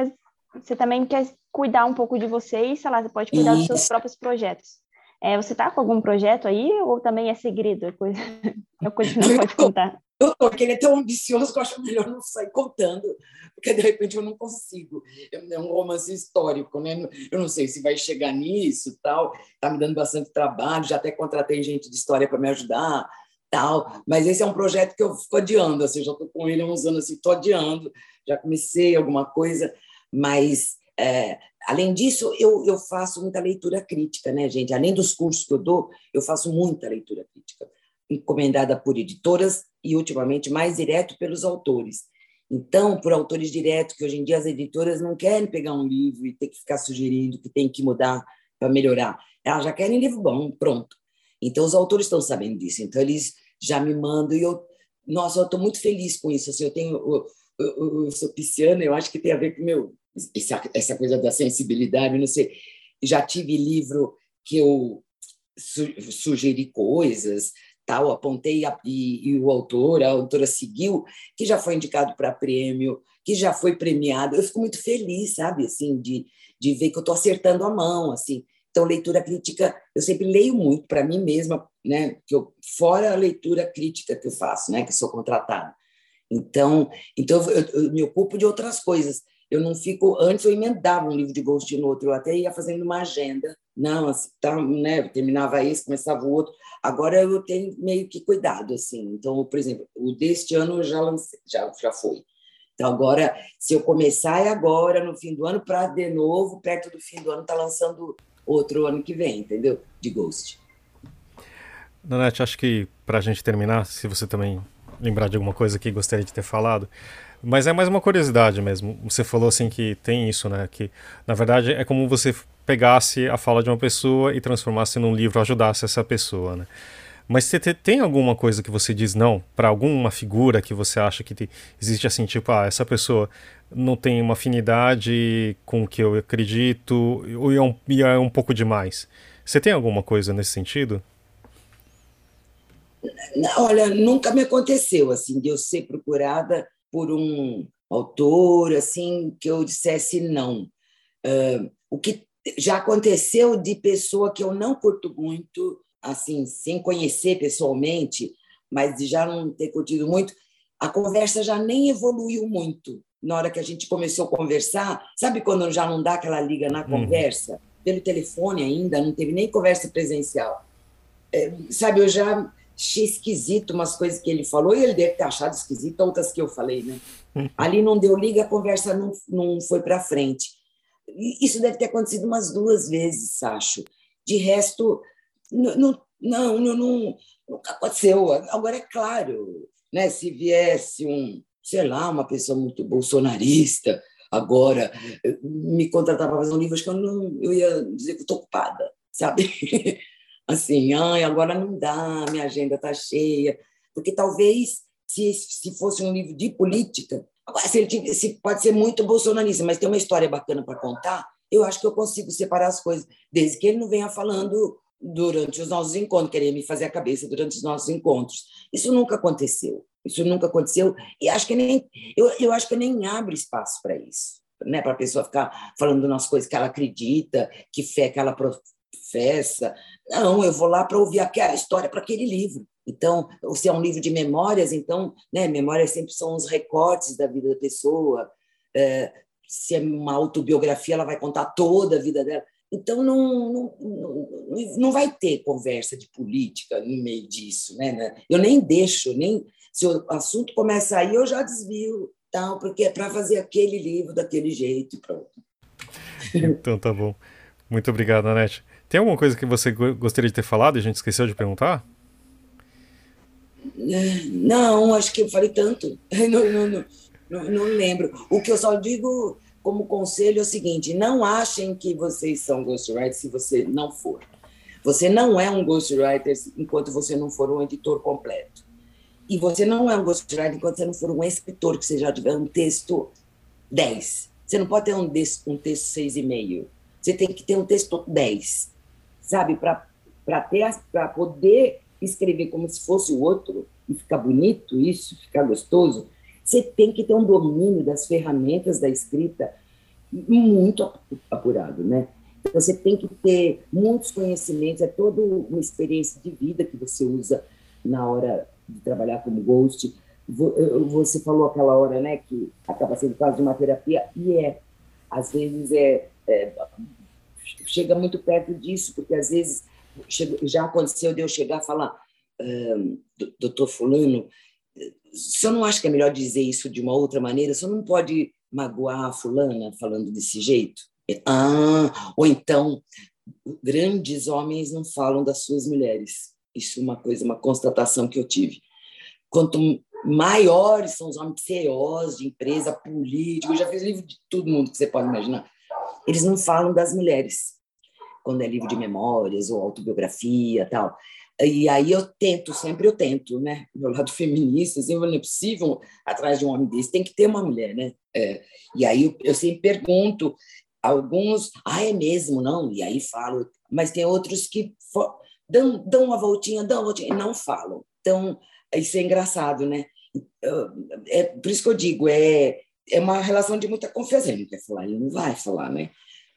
você também quer cuidar um pouco de você e, sei lá, você pode cuidar Isso. dos seus próprios projetos. É, você está com algum projeto aí ou também é segredo? É coisa, é coisa que não pode contar? Eu tô, porque ele é tão ambicioso que eu acho melhor não sair contando, porque de repente eu não consigo. É um romance histórico, né? Eu não sei se vai chegar nisso, tal. Tá me dando bastante trabalho, já até contratei gente de história para me ajudar, tal. Mas esse é um projeto que eu fico adiando, assim, já estou com ele há uns anos, assim, estou adiando. Já comecei alguma coisa, mas é, além disso, eu, eu faço muita leitura crítica, né, gente? Além dos cursos que eu dou, eu faço muita leitura crítica encomendada por editoras e, ultimamente, mais direto pelos autores. Então, por autores diretos, que hoje em dia as editoras não querem pegar um livro e ter que ficar sugerindo que tem que mudar para melhorar. Elas já querem livro bom, pronto. Então, os autores estão sabendo disso. Então, eles já me mandam e eu, nossa, eu estou muito feliz com isso. Assim, eu tenho, eu, eu, eu, sou pisciana, eu acho que tem a ver com meu essa, essa coisa da sensibilidade. Não sei, já tive livro que eu su, sugeri coisas, tal, apontei a, e, e, o autor, a autora seguiu, que já foi indicado para prêmio, que já foi premiado. Eu fico muito feliz, sabe, assim, de, de ver que eu estou acertando a mão, assim. Então, leitura crítica, eu sempre leio muito para mim mesma, né, que eu, fora a leitura crítica que eu faço, né, que sou contratada. Então, então eu, eu me ocupo de outras coisas. Eu não fico. Antes eu emendava um livro de Ghost no outro, eu até ia fazendo uma agenda. Não, assim, tá, né, eu terminava esse, começava o outro. Agora eu tenho meio que cuidado, assim. Então, por exemplo, o deste ano eu já lancei, já, já foi. Então, agora, se eu começar é agora, no fim do ano, para de novo, perto do fim do ano, tá lançando outro ano que vem, entendeu? De Ghost. Nanete, acho que para a gente terminar, se você também lembrar de alguma coisa que gostaria de ter falado, Mas é mais uma curiosidade mesmo. Você falou assim que tem isso, né? Que na verdade é como você pegasse a fala de uma pessoa e transformasse num livro, ajudasse essa pessoa, né? Mas você tem alguma coisa que você diz não para alguma figura que você acha que te, existe assim, tipo, ah, essa pessoa não tem uma afinidade com o que eu acredito ou é um, é um pouco demais? Você tem alguma coisa nesse sentido? Olha, nunca me aconteceu assim de eu ser procurada por um autor assim que eu dissesse não. Uh, o que já aconteceu de pessoa que eu não curto muito assim, sem conhecer pessoalmente, mas já não ter curtido muito, a conversa já nem evoluiu muito. Na hora que a gente começou a conversar, sabe quando já não dá aquela liga na uhum. conversa? Uhum. Pelo telefone ainda, não teve nem conversa presencial. É, sabe, eu já achei esquisito umas coisas que ele falou, e ele deve ter achado esquisito outras que eu falei, né? Uhum. Ali não deu liga, a conversa não, não foi para frente. Isso deve ter acontecido umas duas vezes, acho. De resto, não, não, não, nunca aconteceu. Agora, é claro, né, se viesse um, sei lá, uma pessoa muito bolsonarista, agora me contratar para fazer um livro, acho que eu, não, eu ia dizer que estou ocupada, sabe? assim, ai, agora não dá, minha agenda está cheia. Porque talvez, se, se fosse um livro de política, agora, se ele se pode ser muito bolsonarista, mas tem uma história bacana para contar, eu acho que eu consigo separar as coisas, desde que ele não venha falando durante os nossos encontros, querer me fazer a cabeça durante os nossos encontros. Isso nunca aconteceu. Isso nunca aconteceu e acho que nem eu, eu acho que nem abre espaço para isso, né? Para a pessoa ficar falando nas coisas que ela acredita, que fé que ela professa. Não, eu vou lá para ouvir aquela história para aquele livro. Então, se é um livro de memórias, então, né? Memórias sempre são os recortes da vida da pessoa. É, se é uma autobiografia, ela vai contar toda a vida dela. Então, não, não, não vai ter conversa de política no meio disso. Né? Eu nem deixo, nem se o assunto começa aí, eu já desvio, tal, porque é para fazer aquele livro daquele jeito e pronto. Então, tá bom. Muito obrigado, Anete. Tem alguma coisa que você gostaria de ter falado e a gente esqueceu de perguntar? Não, acho que eu falei tanto. Não, não, não, não, não lembro. O que eu só digo como conselho é o seguinte: não achem que vocês são ghostwriters se você não for. Você não é um ghostwriter enquanto você não for um editor completo. E você não é um ghostwriter enquanto você não for um escritor, que você já tiver um texto 10. Você não pode ter um, um texto 6,5. Você tem que ter um texto 10, sabe? Para poder escrever como se fosse o outro e ficar bonito isso, ficar gostoso, você tem que ter um domínio das ferramentas da escrita muito apurado, né? Então, você tem que ter muitos conhecimentos, é toda uma experiência de vida que você usa na hora de trabalhar como ghost. Você falou aquela hora, né, que acaba sendo quase uma terapia, e é. Às vezes é, é chega muito perto disso, porque às vezes já aconteceu de eu chegar e falar, doutor Fulano, você não acha que é melhor dizer isso de uma outra maneira? Você não pode magoar a fulana falando desse jeito? Ah, ou então, grandes homens não falam das suas mulheres. Isso é uma coisa, uma constatação que eu tive. Quanto maiores são os homens CEOs de empresa, político, eu já fiz livro de todo mundo que você pode imaginar. Eles não falam das mulheres, quando é livro de memórias ou autobiografia tal. E aí eu tento, sempre eu tento, né? Meu lado feminista, assim, não é possível atrás de um homem desse, tem que ter uma mulher, né? É, e aí eu, eu sempre pergunto, alguns, ah, é mesmo, não? E aí falo, mas tem outros que dão, dão uma voltinha, dão uma voltinha, e não falam. Então, isso é engraçado, né? É por isso que eu digo, é, é uma relação de muita confiança. Ele não quer falar, ele não vai falar, né?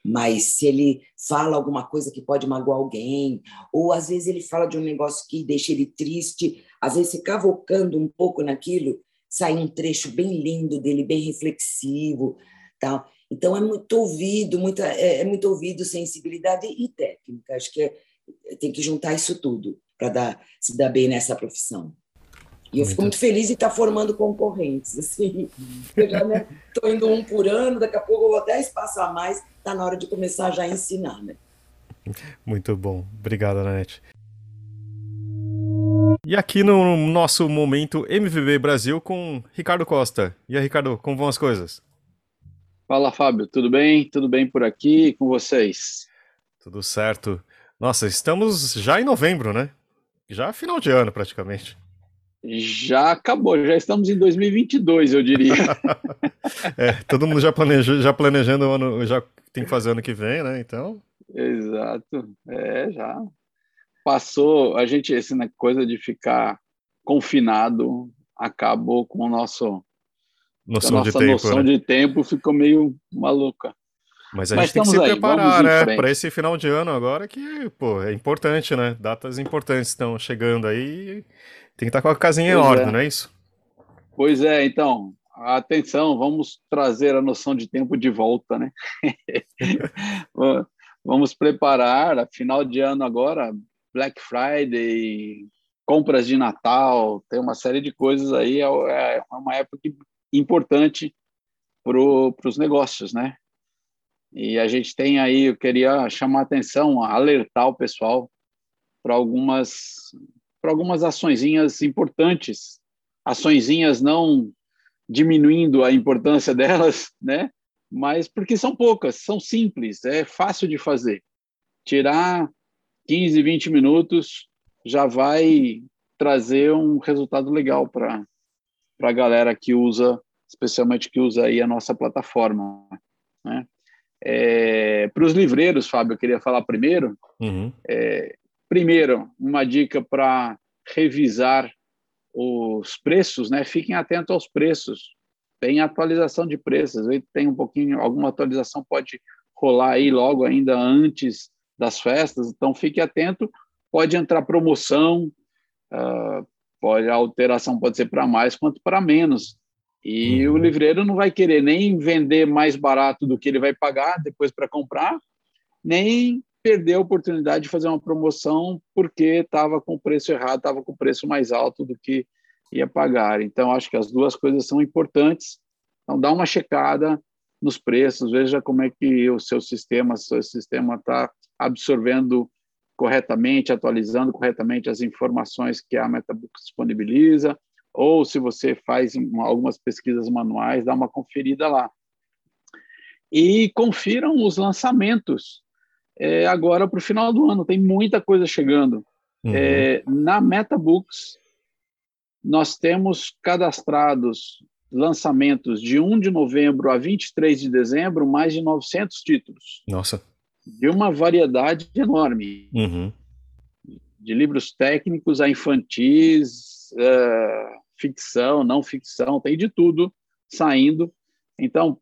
Mas se ele fala alguma coisa que pode magoar alguém, ou às vezes ele fala de um negócio que deixa ele triste, às vezes se cavocando um pouco naquilo, sai um trecho bem lindo dele, bem reflexivo, tal. Então é muito ouvido, muita, é, é muito ouvido, sensibilidade e técnica. Acho que é, tem que juntar isso tudo para dar se dar bem nessa profissão. E eu muito. fico muito feliz em estar formando concorrentes. Assim. Eu já estou né, indo um por ano, daqui a pouco eu vou até espaço a mais, está na hora de começar já a ensinar. Né? Muito bom. Obrigado, Anete. E aqui no nosso momento MVB Brasil com Ricardo Costa. E aí, Ricardo, como vão as coisas? Fala, Fábio, tudo bem? Tudo bem por aqui com vocês? Tudo certo. Nossa, estamos já em novembro, né? Já final de ano, praticamente. Já acabou, já estamos em 2022, eu diria. é, todo mundo já, planeja, já planejando o ano, já tem que fazer ano que vem, né? Então. Exato. É, já passou, a gente, essa né, coisa de ficar confinado acabou com o nosso noção a nossa de tempo, noção né? de tempo ficou meio maluca. Mas a Mas gente tem que se aí, preparar, né, para esse final de ano agora que, pô, é importante, né? Datas importantes estão chegando aí, tem que estar com a casinha em Pois ordem, é. não é isso? Pois é, então, atenção, vamos trazer a noção de tempo de volta, né? vamos preparar, a final de ano agora, Black Friday, compras de Natal, tem uma série de coisas aí, é é uma época importante para os negócios, né? E a gente tem aí, eu queria chamar a atenção, alertar o pessoal para algumas para algumas açõezinhas importantes, açõezinhas não diminuindo a importância delas, né? Mas porque são poucas, são simples, é fácil de fazer. Tirar 15, 20 minutos já vai trazer um resultado legal para para a galera que usa, especialmente que usa aí a nossa plataforma, né? É, para os livreiros, Fábio, eu queria falar primeiro. Uhum. É, primeiro, uma dica para revisar os preços, né? Fiquem atentos aos preços. Tem atualização de preços, tem um pouquinho, alguma atualização pode rolar aí logo ainda antes das festas, então fique atento. Pode entrar promoção, uh, pode a alteração pode ser para mais quanto para menos. E Uhum. o livreiro não vai querer nem vender mais barato do que ele vai pagar depois para comprar, nem perder a oportunidade de fazer uma promoção porque estava com o preço errado, estava com o preço mais alto do que ia pagar. Então, acho que as duas coisas são importantes. Então, dá uma checada nos preços, veja como é que o seu sistema, seu sistema está absorvendo corretamente, atualizando corretamente as informações que a MetaBook disponibiliza, ou se você faz uma, algumas pesquisas manuais, dá uma conferida lá. E confiram os lançamentos é, agora para o final do ano, tem muita coisa chegando. Uhum. É, na MetaBooks, nós temos cadastrados lançamentos de 1 de novembro a 23 de dezembro, mais de 900 títulos, Nossa. de uma variedade enorme, Uhum. de livros técnicos a infantis, eh, ficção, não ficção, tem de tudo saindo. Então,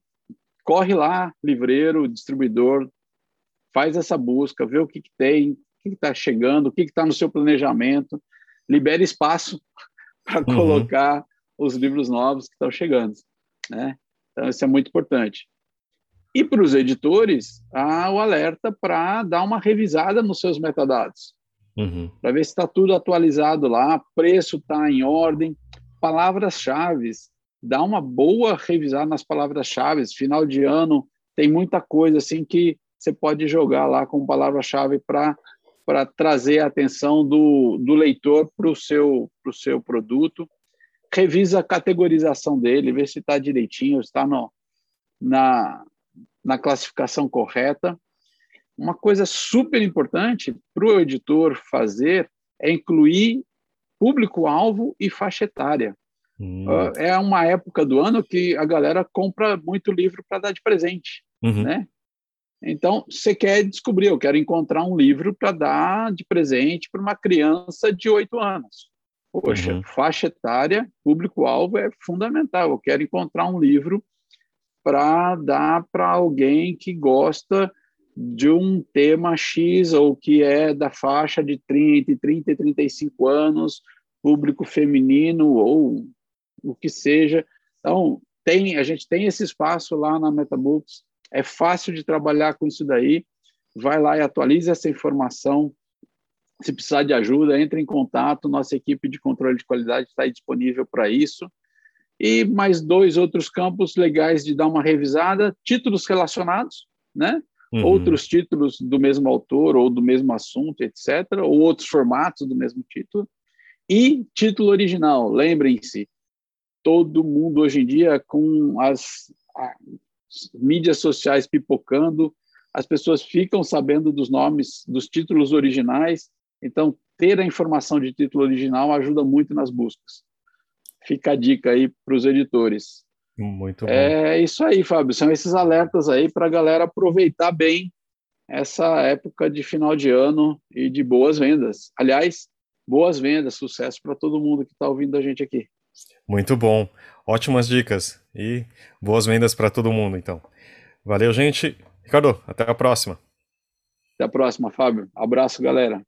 corre lá, livreiro, distribuidor, faz essa busca, vê o que, que tem, o que está chegando, o que está no seu planejamento, libere espaço para Uhum. colocar os livros novos que estão chegando. Né? Então, isso é muito importante. E para os editores, há o alerta para dar uma revisada nos seus metadados, Uhum. para ver se está tudo atualizado lá, preço está em ordem, palavras-chave, dá uma boa revisada nas palavras-chave. Final de ano tem muita coisa assim que você pode jogar lá com palavra-chave para para trazer a atenção do, do leitor para o seu, pro seu produto. Revisa a categorização dele, vê se está direitinho, está no, na, na classificação correta. Uma coisa super importante para o editor fazer é incluir público-alvo e faixa etária. Uhum. Uh, é uma época do ano que a galera compra muito livro para dar de presente, Uhum. né? Então, você quer descobrir, eu quero encontrar um livro para dar de presente para uma criança de oito anos. Poxa, Uhum. faixa etária, público-alvo é fundamental. Eu quero encontrar um livro para dar para alguém que gosta de um tema X ou que é da faixa de 30, 30 e 35 anos, público feminino ou o que seja. Então, tem, a gente tem esse espaço lá na MetaBooks, é fácil de trabalhar com isso daí. Vai lá e atualiza essa informação. Se precisar de ajuda, entre em contato. Nossa equipe de controle de qualidade está aí disponível para isso. E mais dois outros campos legais de dar uma revisada: títulos relacionados, né? Uhum. Outros títulos do mesmo autor ou do mesmo assunto, etc. Ou outros formatos do mesmo título. E título original, lembrem-se, todo mundo hoje em dia com as mídias sociais pipocando, as pessoas ficam sabendo dos nomes, dos títulos originais, então ter a informação de título original ajuda muito nas buscas. Fica a dica aí para os editores. Muito bom. É isso aí, Fábio. São esses alertas aí para a galera aproveitar bem essa época de final de ano e de boas vendas. Aliás, boas vendas, sucesso para todo mundo que está ouvindo a gente aqui. Muito bom. Ótimas dicas e boas vendas para todo mundo, então. Valeu, gente. Ricardo, até a próxima. Até a próxima, Fábio. Abraço, galera.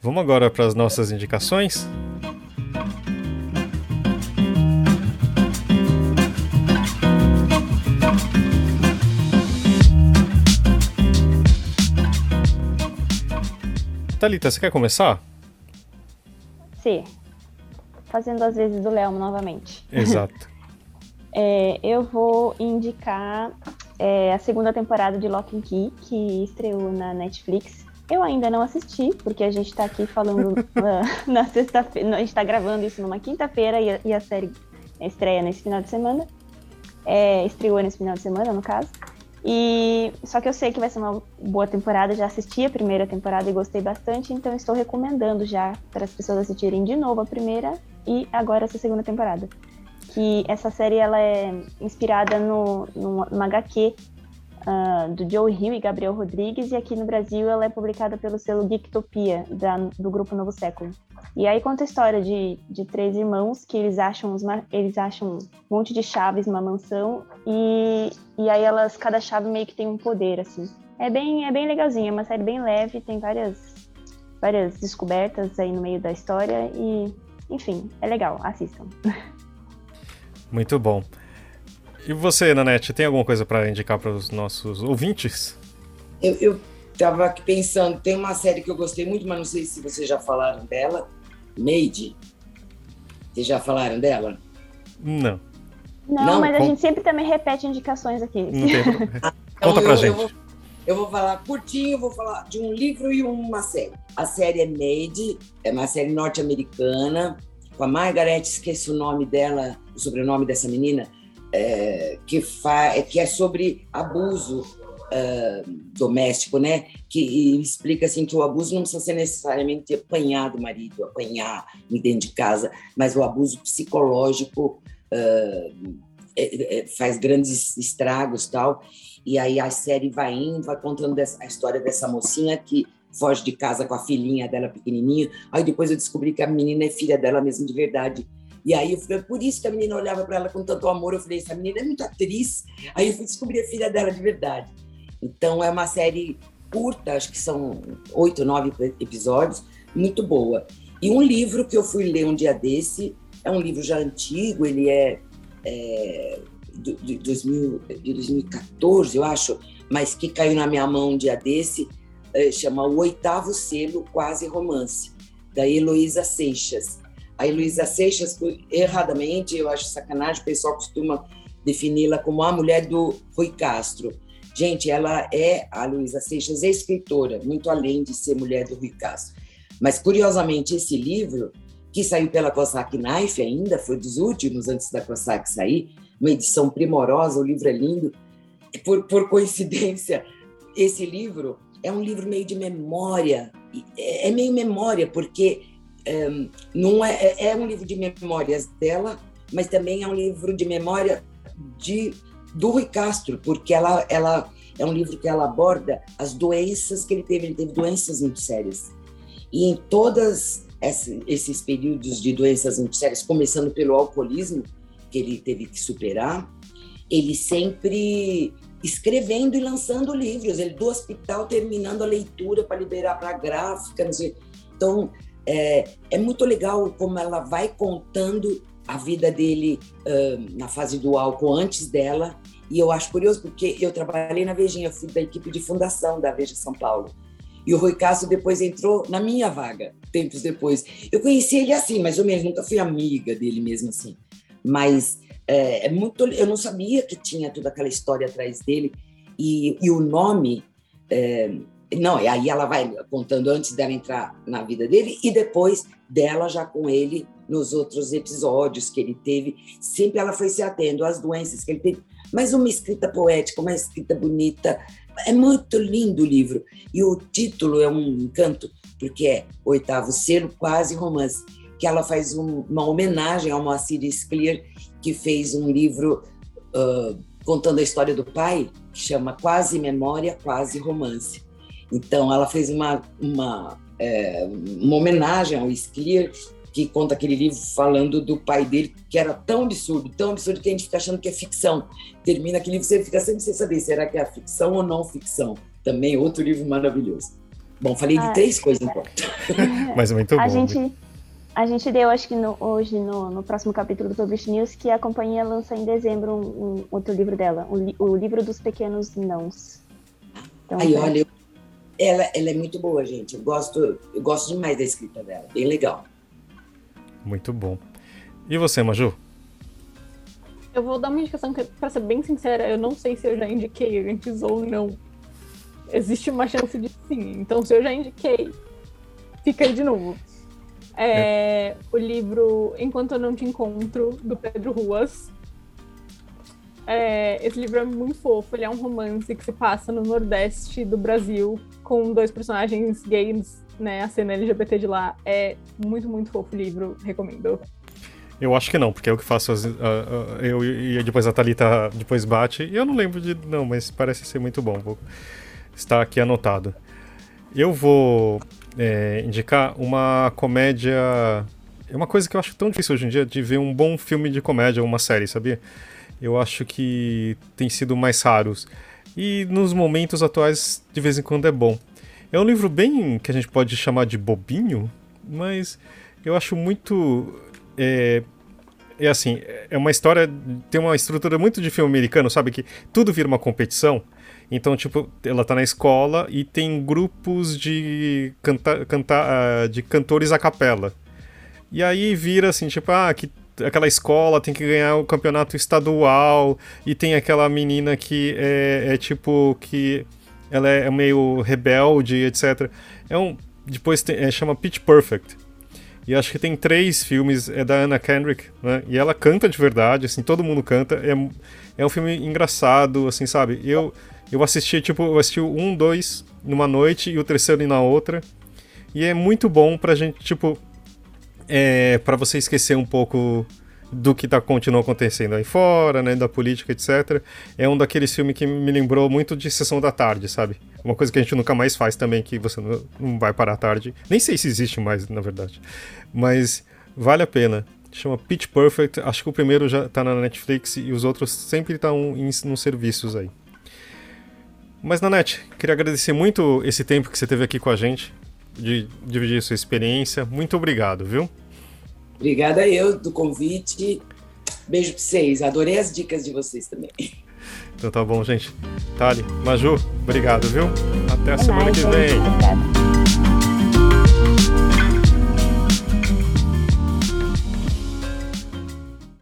Vamos agora para as nossas indicações. Thalita, você quer começar? Sim. Fazendo as vezes do Léo novamente. Exato. é, eu vou indicar é, a segunda temporada de Lock and Key, que estreou na Netflix. Eu ainda não assisti, porque a gente está aqui falando uh, na sexta-feira. A gente está gravando isso numa quinta-feira e, e, a série estreia nesse final de semana. É, estreou nesse final de semana, no caso. E só que eu sei que vai ser uma boa temporada, já assisti a primeira temporada e gostei bastante, então estou recomendando já para as pessoas assistirem de novo a primeira e agora essa segunda temporada. Que essa série ela é inspirada no, no, no HQ uh, do Joe Hill e Gabriel Rodrigues, e aqui no Brasil ela é publicada pelo selo Geektopia, da, do grupo Novo Século. E aí conta a história de, de três irmãos que eles acham, uma, eles acham um monte de chaves numa mansão, e, e aí elas, cada chave meio que tem um poder, assim. É bem, é bem legalzinho, é uma série bem leve, tem várias, várias descobertas aí no meio da história, e enfim, é legal, assistam. Muito bom. E você, Nanete, tem alguma coisa para indicar para os nossos ouvintes? Eu, eu tava aqui pensando, tem uma série que eu gostei muito, mas não sei se vocês já falaram dela, Made. Vocês já falaram dela? Não. Não, não mas a gente sempre também repete indicações aqui. ah, então Conta pra eu, gente. Eu vou, eu vou, falar curtinho, vou falar de um livro e uma série. A série é Made, é uma série norte-americana, com a Margaret, esqueço o nome dela, o sobrenome dessa menina, é, que, fa, é, que é sobre abuso uh, doméstico, né? Que explica assim que o abuso não precisa ser necessariamente apanhar do marido, apanhar dentro de casa, mas o abuso psicológico é, é, faz grandes estragos tal. E aí a série vai indo, vai contando a história dessa mocinha que foge de casa com a filhinha dela pequenininha. Aí depois eu descobri que a menina é filha dela mesmo de verdade. E aí eu falei, por isso que a menina olhava para ela com tanto amor. Eu falei, essa menina é muito atriz. Aí eu fui descobrir a filha dela de verdade. Então é uma série curta, acho que são oito, nove episódios, muito boa. E um livro que eu fui ler um dia desse, é um livro já antigo, ele é, é de, de, 2000, de 2014, eu acho, mas que caiu na minha mão um dia desse, é, chama O Oitavo Selo, Quase Romance, da Heloísa Seixas. A Heloísa Seixas, erradamente, eu acho sacanagem, o pessoal costuma defini-la como a mulher do Rui Castro. Gente, ela é, a Luísa Seixas, escritora, muito além de ser mulher do Rui Castro. Mas, curiosamente, esse livro, que saiu pela Cossack Knife ainda, foi dos últimos antes da Cossack sair, uma edição primorosa, o livro é lindo. Por, por coincidência, esse livro é um livro meio de memória, é, é meio memória, porque é, não é, é, é um livro de memórias dela, mas também é um livro de memória de do Rui Castro, porque ela, ela é um livro que ela aborda as doenças que ele teve. Ele teve doenças muito sérias. E em todos esses períodos de doenças muito sérias, começando pelo alcoolismo, que ele teve que superar, ele sempre escrevendo e lançando livros. Ele do hospital terminando a leitura para liberar para a gráfica. Então, é, é muito legal como ela vai contando a vida dele uh, na fase do álcool antes dela. E eu acho curioso porque eu trabalhei na Vejinha, fui da equipe de fundação da Veja São Paulo. E o Rui Castro depois entrou na minha vaga, tempos depois. Eu conheci ele assim, mais ou menos, nunca fui amiga dele mesmo assim. Mas é, é muito. Eu não sabia que tinha toda aquela história atrás dele. E, e o nome, é, Não, e aí ela vai contando antes dela entrar na vida dele e depois dela já com ele nos outros episódios que ele teve. Sempre ela foi se atendo às doenças que ele teve. Mas uma escrita poética, uma escrita bonita. É muito lindo o livro. E o título é um encanto, porque é Oitavo Selo, quase romance. Que ela faz um, uma homenagem ao Moacir Scler, que fez um livro uh, contando a história do pai, que chama Quase Memória, Quase Romance. Então, ela fez uma, uma, é, uma homenagem ao Scler, que conta aquele livro falando do pai dele, que era tão absurdo, tão absurdo que a gente fica achando que é ficção. Termina aquele livro, você fica sempre sem saber, será que é ficção ou não ficção? Também outro livro maravilhoso. Bom, falei ah, de três coisas então. Mas muito bom. A gente, a gente deu, acho que no, hoje, no, no, próximo capítulo do Publish News, que a companhia lança em dezembro um, um outro livro dela, o, o, livro dos pequenos nãos. Então, Aí, é... olha, ela, ela é muito boa, gente. Eu gosto, eu gosto demais da escrita dela, bem legal. Muito bom. E você, Maju? Eu vou dar uma indicação que, pra ser bem sincera, eu não sei se eu já indiquei antes ou não. Existe uma chance de sim. Então, se eu já indiquei, fica aí de novo. É, é. O livro Enquanto Eu Não Te Encontro, do Pedro Ruas. É, esse livro é muito fofo, ele é um romance que se passa no Nordeste do Brasil, com dois personagens gays né, a cena LGBT de lá. É muito, muito fofo o livro, recomendo. Eu acho que não, porque é o que faço. As, uh, uh, eu e depois a Thalita depois bate. E eu não lembro de. Não, mas parece ser muito bom. Vou estar aqui anotado. Eu vou é, indicar uma comédia. É uma coisa que eu acho tão difícil hoje em dia de ver um bom filme de comédia ou uma série, sabia? Eu acho que tem sido mais raros. E nos momentos atuais, de vez em quando é bom. É um livro bem que a gente pode chamar de bobinho, mas eu acho muito. É, é assim, é uma história. Tem uma estrutura muito de filme americano, sabe? Que tudo vira uma competição. Então, tipo, ela tá na escola e tem grupos de, canta, canta, uh, de cantores a capela. E aí vira assim, tipo, ah, que aquela escola tem que ganhar o campeonato estadual e tem aquela menina que é, é tipo que ela é meio rebelde, etc. É um, depois tem, é, chama Pitch Perfect. E acho que tem três filmes, é da Anna Kendrick, né? E ela canta de verdade, assim, todo mundo canta. É, é um filme engraçado, assim, sabe? Eu, eu assisti, tipo, eu assisti um, dois numa noite e o terceiro na outra. E é muito bom pra gente, tipo, é, para você esquecer um pouco do que tá, continua acontecendo aí fora, né, da política, etc. É um daqueles filmes que me lembrou muito de Sessão da Tarde, sabe? Uma coisa que a gente nunca mais faz também, que você não vai parar à tarde. Nem sei se existe mais, na verdade. Mas vale a pena. Chama Pitch Perfect. Acho que o primeiro já tá na Netflix e os outros sempre estão em, nos serviços aí. Mas, Nanete, queria agradecer muito esse tempo que você teve aqui com a gente, de dividir sua experiência. Muito obrigado, viu? Obrigada eu do convite. Beijo para vocês. Adorei as dicas de vocês também. Então tá bom, gente. Tali, Maju, obrigado, viu? Até a semana que vem. Obrigada.